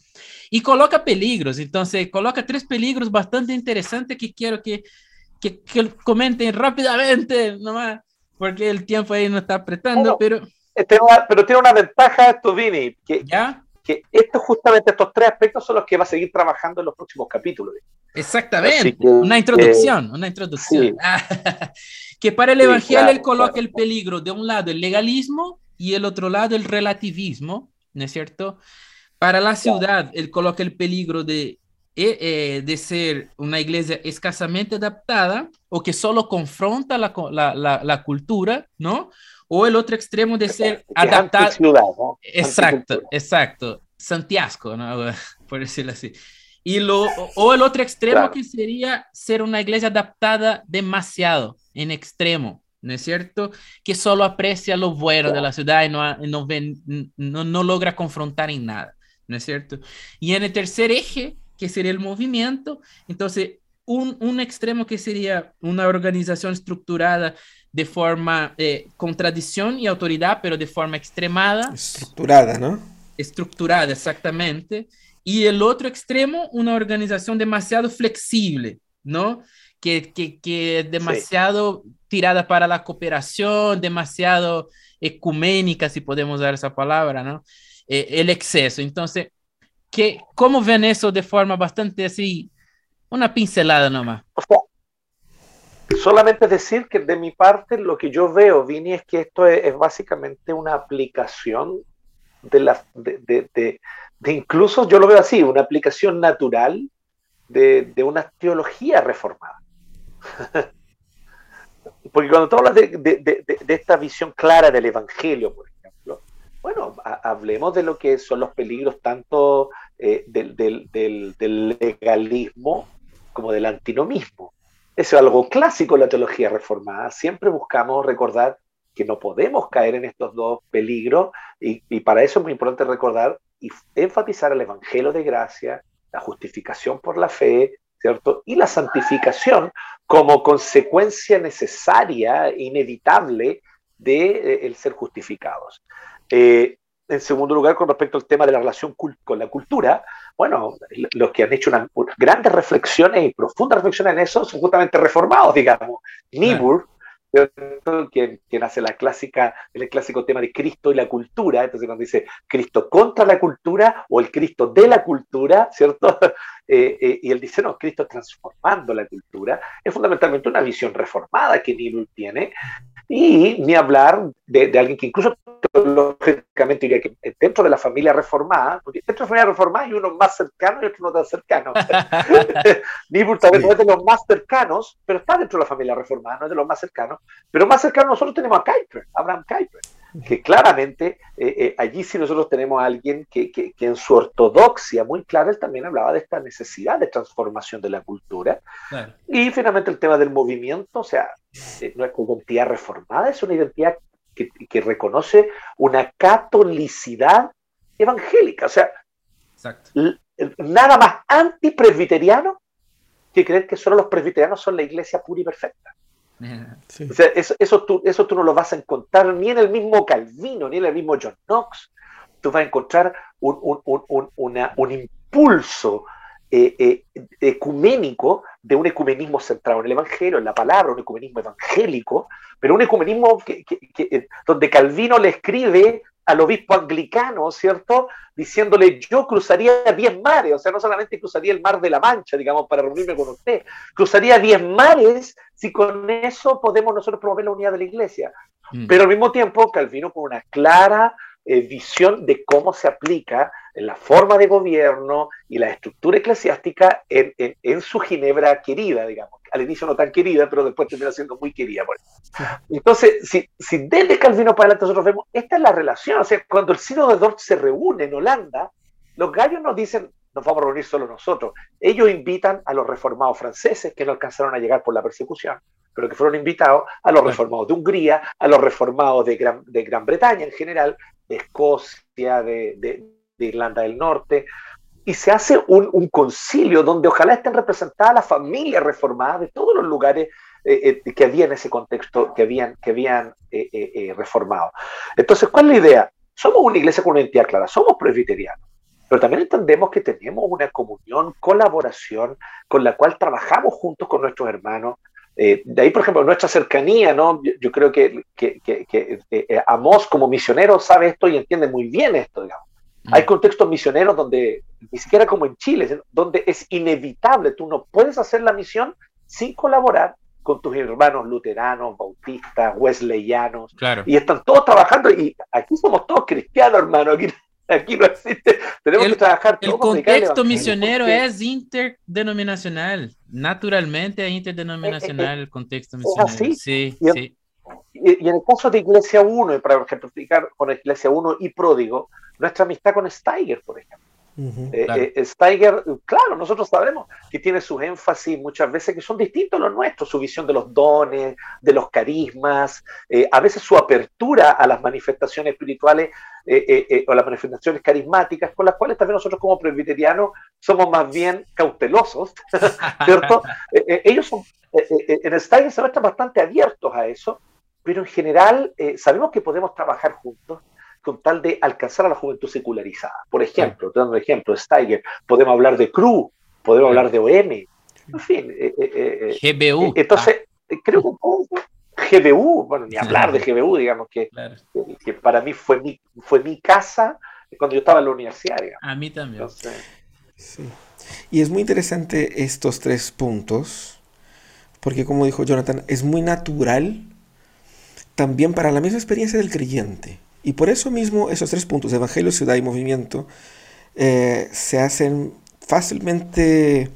y coloca peligros, entonces coloca tres peligros bastante interesantes que quiero que que, comenten rápidamente, nomás, porque el tiempo ahí no está apretando, pero... Este, pero tiene una ventaja esto, Vini, que, ¿Ya? que esto, justamente estos tres aspectos son los que va a seguir trabajando en los próximos capítulos. Exactamente, una introducción, una introducción. que para el Evangelio él coloca el peligro de un lado el legalismo y el otro lado el relativismo, ¿no es cierto? Para la ciudad él coloca el peligro de eh, eh, de ser una iglesia escasamente adaptada o que solo confronta la, la, la, cultura, ¿no? O el otro extremo de ser adaptada. Exacto, exacto. Santiago, ¿no? Por decirlo así. Y lo, o el otro extremo que sería ser una iglesia adaptada demasiado, en extremo, ¿no es cierto? Que solo aprecia lo bueno de la ciudad y no, no, no, no logra confrontar en nada, ¿no es cierto? Y en el tercer eje, que sería el movimiento. Entonces, un, un extremo que sería una organización estructurada de forma eh, con tradición y autoridad, pero de forma extremada. Estructurada, ¿no? Estructurada, exactamente. Y el otro extremo, una organización demasiado flexible, ¿no? Que, que, demasiado tirada para la cooperación, demasiado ecuménica, si podemos usar esa palabra, ¿no? Eh, el exceso. Entonces, que, ¿Cómo ven eso de forma bastante así, una pincelada nomás? O sea, solamente decir que de mi parte lo que yo veo, Vini, es que esto es, básicamente una aplicación de la, de, de, de, incluso yo lo veo así, una aplicación natural de, una teología reformada. Porque cuando tú hablas de, esta visión clara del Evangelio, por ejemplo, bueno, hablemos de lo que son los peligros tanto eh, del, legalismo como del antinomismo. Eso es algo clásico en la teología reformada. Siempre buscamos recordar que no podemos caer en estos dos peligros y, para eso es muy importante recordar y enfatizar el Evangelio de gracia, la justificación por la fe, ¿cierto? Y la santificación como consecuencia necesaria, inevitable de eh, ser justificados. Eh, en segundo lugar, con respecto al tema de la relación con la cultura, bueno, los que han hecho unas grandes reflexiones y profundas reflexiones en eso son justamente reformados, digamos. Niebuhr, quien, quien, hace la clásica, el clásico tema de Cristo y la cultura, entonces cuando dice Cristo contra la cultura o el Cristo de la cultura, ¿cierto? Eh, eh, y él dice, no, Cristo transformando la cultura, es fundamentalmente una visión reformada que Niebuhr tiene, y ni hablar de, de alguien que incluso lógicamente diría que dentro de la familia reformada, porque dentro de la familia reformada hay uno más cercano y otro no tan cercano. Niebuhr tal vez no es de los más cercanos, pero está dentro de la familia reformada, no es de los más cercanos. Pero más cercano nosotros tenemos a Kuyper, Abraham Kuyper, que claramente eh, eh, allí sí nosotros tenemos a alguien que, que, que, en su ortodoxia muy clara él también hablaba de esta necesidad de transformación de la cultura. Y finalmente el tema del movimiento, o sea, eh, nuestra identidad reformada es una identidad que, reconoce una catolicidad evangélica. O sea, nada más antipresbiteriano que creer que solo los presbiterianos son la iglesia pura y perfecta. O sea, eso, eso, tú, eso tú no lo vas a encontrar ni en el mismo Calvino, ni en el mismo John Knox. Tú vas a encontrar un, un, un impulso eh, eh, ecuménico de un ecumenismo centrado en el Evangelio, en la palabra, un ecumenismo evangélico, pero un ecumenismo que, eh, donde Calvino le escribe al obispo anglicano, ¿cierto? Diciéndole, yo cruzaría diez mares, o sea, no solamente cruzaría el mar de la Mancha, digamos, para reunirme con usted, cruzaría diez mares si con eso podemos nosotros promover la unidad de la iglesia. Mm. Pero al mismo tiempo, Calvino con una clara eh, visión de cómo se aplica la forma de gobierno y la estructura eclesiástica en, en, su Ginebra querida, digamos. Al inicio no tan querida, pero después termina siendo muy querida. Entonces, si, si desde Calvino para adelante nosotros vemos, esta es la relación. O sea, cuando el Sínodo de Dort se reúne en Holanda, los gallos nos dicen, nos vamos a reunir solo nosotros. Ellos invitan a los reformados franceses que no alcanzaron a llegar por la persecución, pero que fueron invitados a los reformados de Hungría, a los reformados de Gran, de Gran Bretaña en general, de Escocia, de, Irlanda del Norte, y se hace un, concilio donde ojalá estén representadas las familias reformadas de todos los lugares eh, eh, que había en ese contexto, que habían, que habían eh, reformado. Entonces, ¿cuál es la idea? Somos una iglesia con una identidad clara, somos presbiterianos, pero también entendemos que tenemos una comunión, colaboración, con la cual trabajamos juntos con nuestros hermanos, Eh, de ahí, por ejemplo, nuestra cercanía, ¿no? Yo, creo que, que, que, eh, Amos como misionero sabe esto y entiende muy bien esto, digamos. Mm. Hay contextos misioneros donde, ni siquiera como en Chile, donde es inevitable, tú no puedes hacer la misión sin colaborar con tus hermanos luteranos, bautistas, wesleyanos, claro. y están todos trabajando, y aquí somos todos cristianos, hermano, aquí Aquí no existe. Tenemos que trabajar El contexto misionero es interdenominacional. Naturalmente es interdenominacional el contexto misionero. así. Sí, y, sí. Y, en el caso de Iglesia 1, para ejemplificar con Iglesia 1 y Pródigo, nuestra amistad con Steiger, por ejemplo. Eh, claro. Eh, Steiger, claro, nosotros sabemos que tiene sus énfasis muchas veces que son distintos a los nuestros, su visión de los dones, de los carismas, eh, a veces su apertura a las manifestaciones espirituales o las manifestaciones carismáticas, con las cuales también nosotros como presbiterianos somos más bien cautelosos, ¿cierto? ellos son, en Steiger se muestran bastante abiertos a eso, pero en general sabemos que podemos trabajar juntos con tal de alcanzar a la juventud secularizada. Por ejemplo, dando un ejemplo, Steiger, podemos hablar de CRU, podemos hablar de OM, en fin. Eh, eh, eh, GBU. entonces, creo que GBU, bueno, ni hablar de GBU, digamos que, que, para mí fue mi, fue mi casa cuando yo estaba en la universidad. A mí también. sí. Y es muy interesante estos tres puntos, porque como dijo Jonathan, es muy natural también para la misma experiencia del creyente. Y por eso mismo esos tres puntos, Evangelio, Ciudad y Movimiento, eh, se hacen fácilmente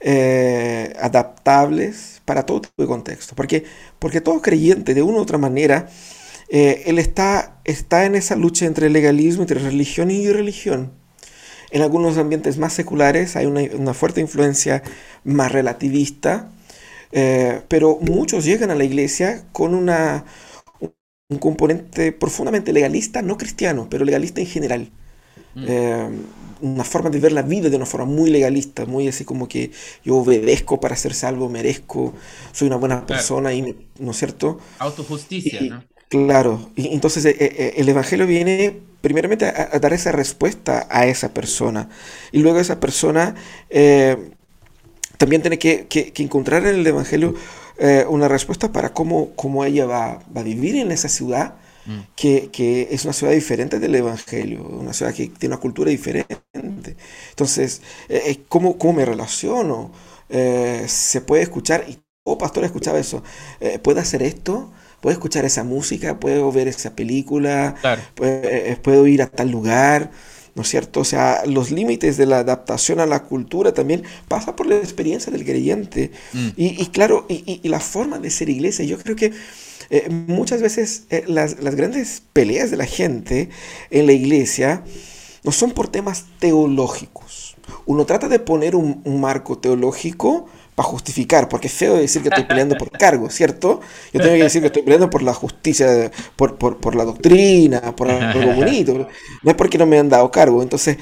eh, adaptables para todo tipo de contexto. Porque, porque todo creyente, de una u otra manera, eh, él está, está en esa lucha entre legalismo, entre religión y irreligión. En algunos ambientes más seculares hay una, una fuerte influencia más relativista, pero muchos llegan a la iglesia con una, un componente profundamente legalista, no cristiano, pero legalista en general. Mm. Eh, una forma de ver la vida de una forma muy legalista, muy así como que yo obedezco para ser salvo, merezco, soy una buena persona, y, ¿no es cierto? Autojusticia, ¿no? Claro, y entonces eh, eh, el Evangelio viene primeramente a, dar esa respuesta a esa persona, y luego esa persona también tiene que, que encontrar en el Evangelio eh, una respuesta para cómo, cómo ella va, va, a vivir en esa ciudad, mm. que, que, es una ciudad diferente del Evangelio, una ciudad que tiene una cultura diferente. Entonces, eh, eh, ¿cómo, ¿cómo, me relaciono? se puede escuchar, y todo pastor escuchaba eso, ¿puedo hacer esto? ¿Puedo escuchar esa música? ¿Puedo ver esa película? ¿Puedo ir a tal lugar? ¿no es cierto? O sea, los límites de la adaptación a la cultura también pasa por la experiencia del creyente. Mm. Y, claro, y, la forma de ser iglesia, yo creo que eh, muchas veces eh, las, grandes peleas de la gente en la iglesia no son por temas teológicos. Uno trata de poner un marco teológico para justificar, porque es feo decir que estoy peleando por cargo, ¿cierto? Yo tengo que decir que estoy peleando por la justicia, por, por, por la doctrina, por algo bonito, no es porque no me han dado cargo. Entonces,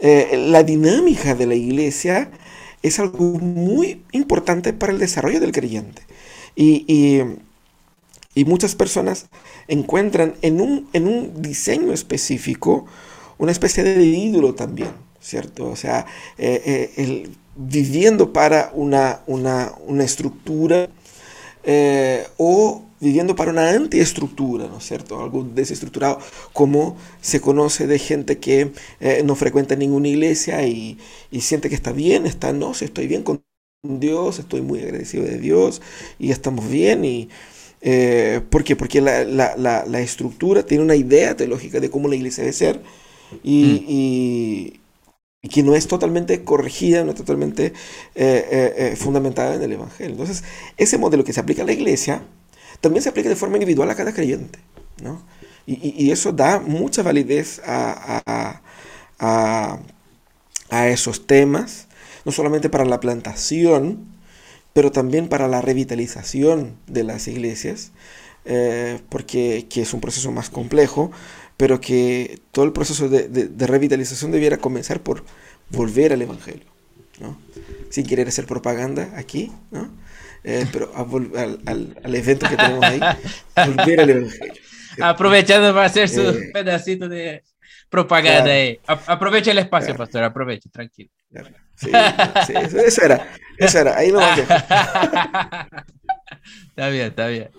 eh, la dinámica de la iglesia es algo muy importante para el desarrollo del creyente. Y, y, y muchas personas encuentran en un, en un diseño específico una especie de ídolo también, ¿cierto? O sea, eh, eh, viviendo para una, una, una estructura eh, o viviendo para una antiestructura, ¿no es cierto? Algo desestructurado, como se conoce de gente que no frecuenta ninguna iglesia y, y, siente que está bien, está, no, si estoy bien con Dios, estoy muy agradecido de Dios y estamos bien y... Eh, ¿Por qué? Porque la, la, la, estructura tiene una idea teológica de cómo la iglesia debe ser y, mm. y y que no es totalmente corregida, no es totalmente eh, eh, eh, fundamentada en el Evangelio. Entonces, ese modelo que se aplica a la iglesia, también se aplica de forma individual a cada creyente. ¿no? Y, eso da mucha validez a, a, a, esos temas, no solamente para la plantación, pero también para la revitalización de las iglesias, porque que es un proceso más complejo, pero que todo el proceso de, de, revitalización debiera comenzar por volver al Evangelio, ¿no? sin querer hacer propaganda aquí, ¿no? Eh, pero al, al, al, evento que tenemos ahí, volver al Evangelio. Aprovechando para hacer su eh, pedacito de propaganda ahí. Aprovecha el espacio, pastor, aprovecha, tranquilo. Sí, sí, eso, era, eso era, ahí no está bien, está bien.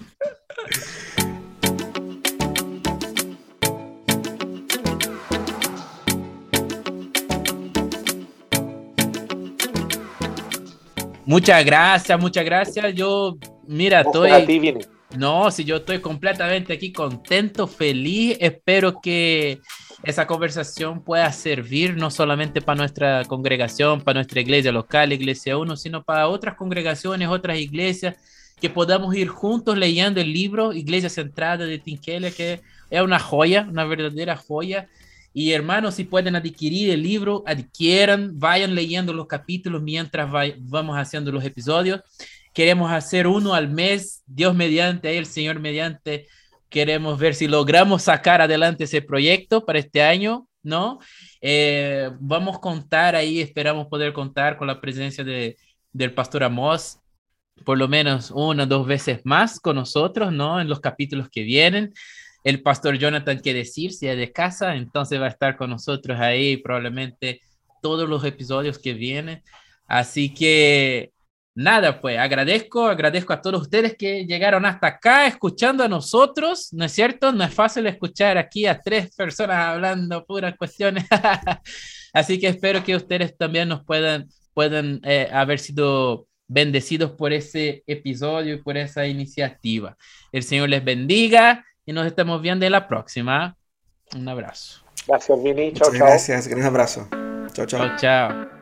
Muchas gracias, muchas gracias. Yo, mira, estoy. No, si yo estoy completamente aquí contento, feliz. Espero que esa conversación pueda servir no solamente para nuestra congregación, para nuestra iglesia local, Iglesia 1, sino para otras congregaciones, otras iglesias, que podamos ir juntos leyendo el libro Iglesia Centrada de Tim Keller, que es una joya, una verdadera joya. Y hermanos, si pueden adquirir el libro, adquieran, vayan leyendo los capítulos mientras vamos haciendo los episodios. Queremos hacer uno al mes, Dios mediante, el Señor mediante Queremos ver si logramos sacar adelante ese proyecto para este año, ¿no? Eh, vamos a contar ahí, esperamos poder contar con la presencia de, del pastor Amos por lo menos una o dos veces más con nosotros, ¿no? En los capítulos que vienen. El pastor Jonathan, que decir, si es de casa, entonces va a estar con nosotros ahí probablemente todos los episodios que vienen. Así que nada, pues agradezco, agradezco a todos ustedes que llegaron hasta acá escuchando a nosotros, ¿no es cierto? No es fácil escuchar aquí a tres personas hablando puras cuestiones. Así que espero que ustedes también nos puedan, puedan eh, haber sido bendecidos por ese episodio y por esa iniciativa. El Señor les bendiga y nos estamos viendo en la próxima. Un abrazo. Gracias, Vini. Chao, chao. Gracias, gran abrazo. Chao, chao. Chao, chao.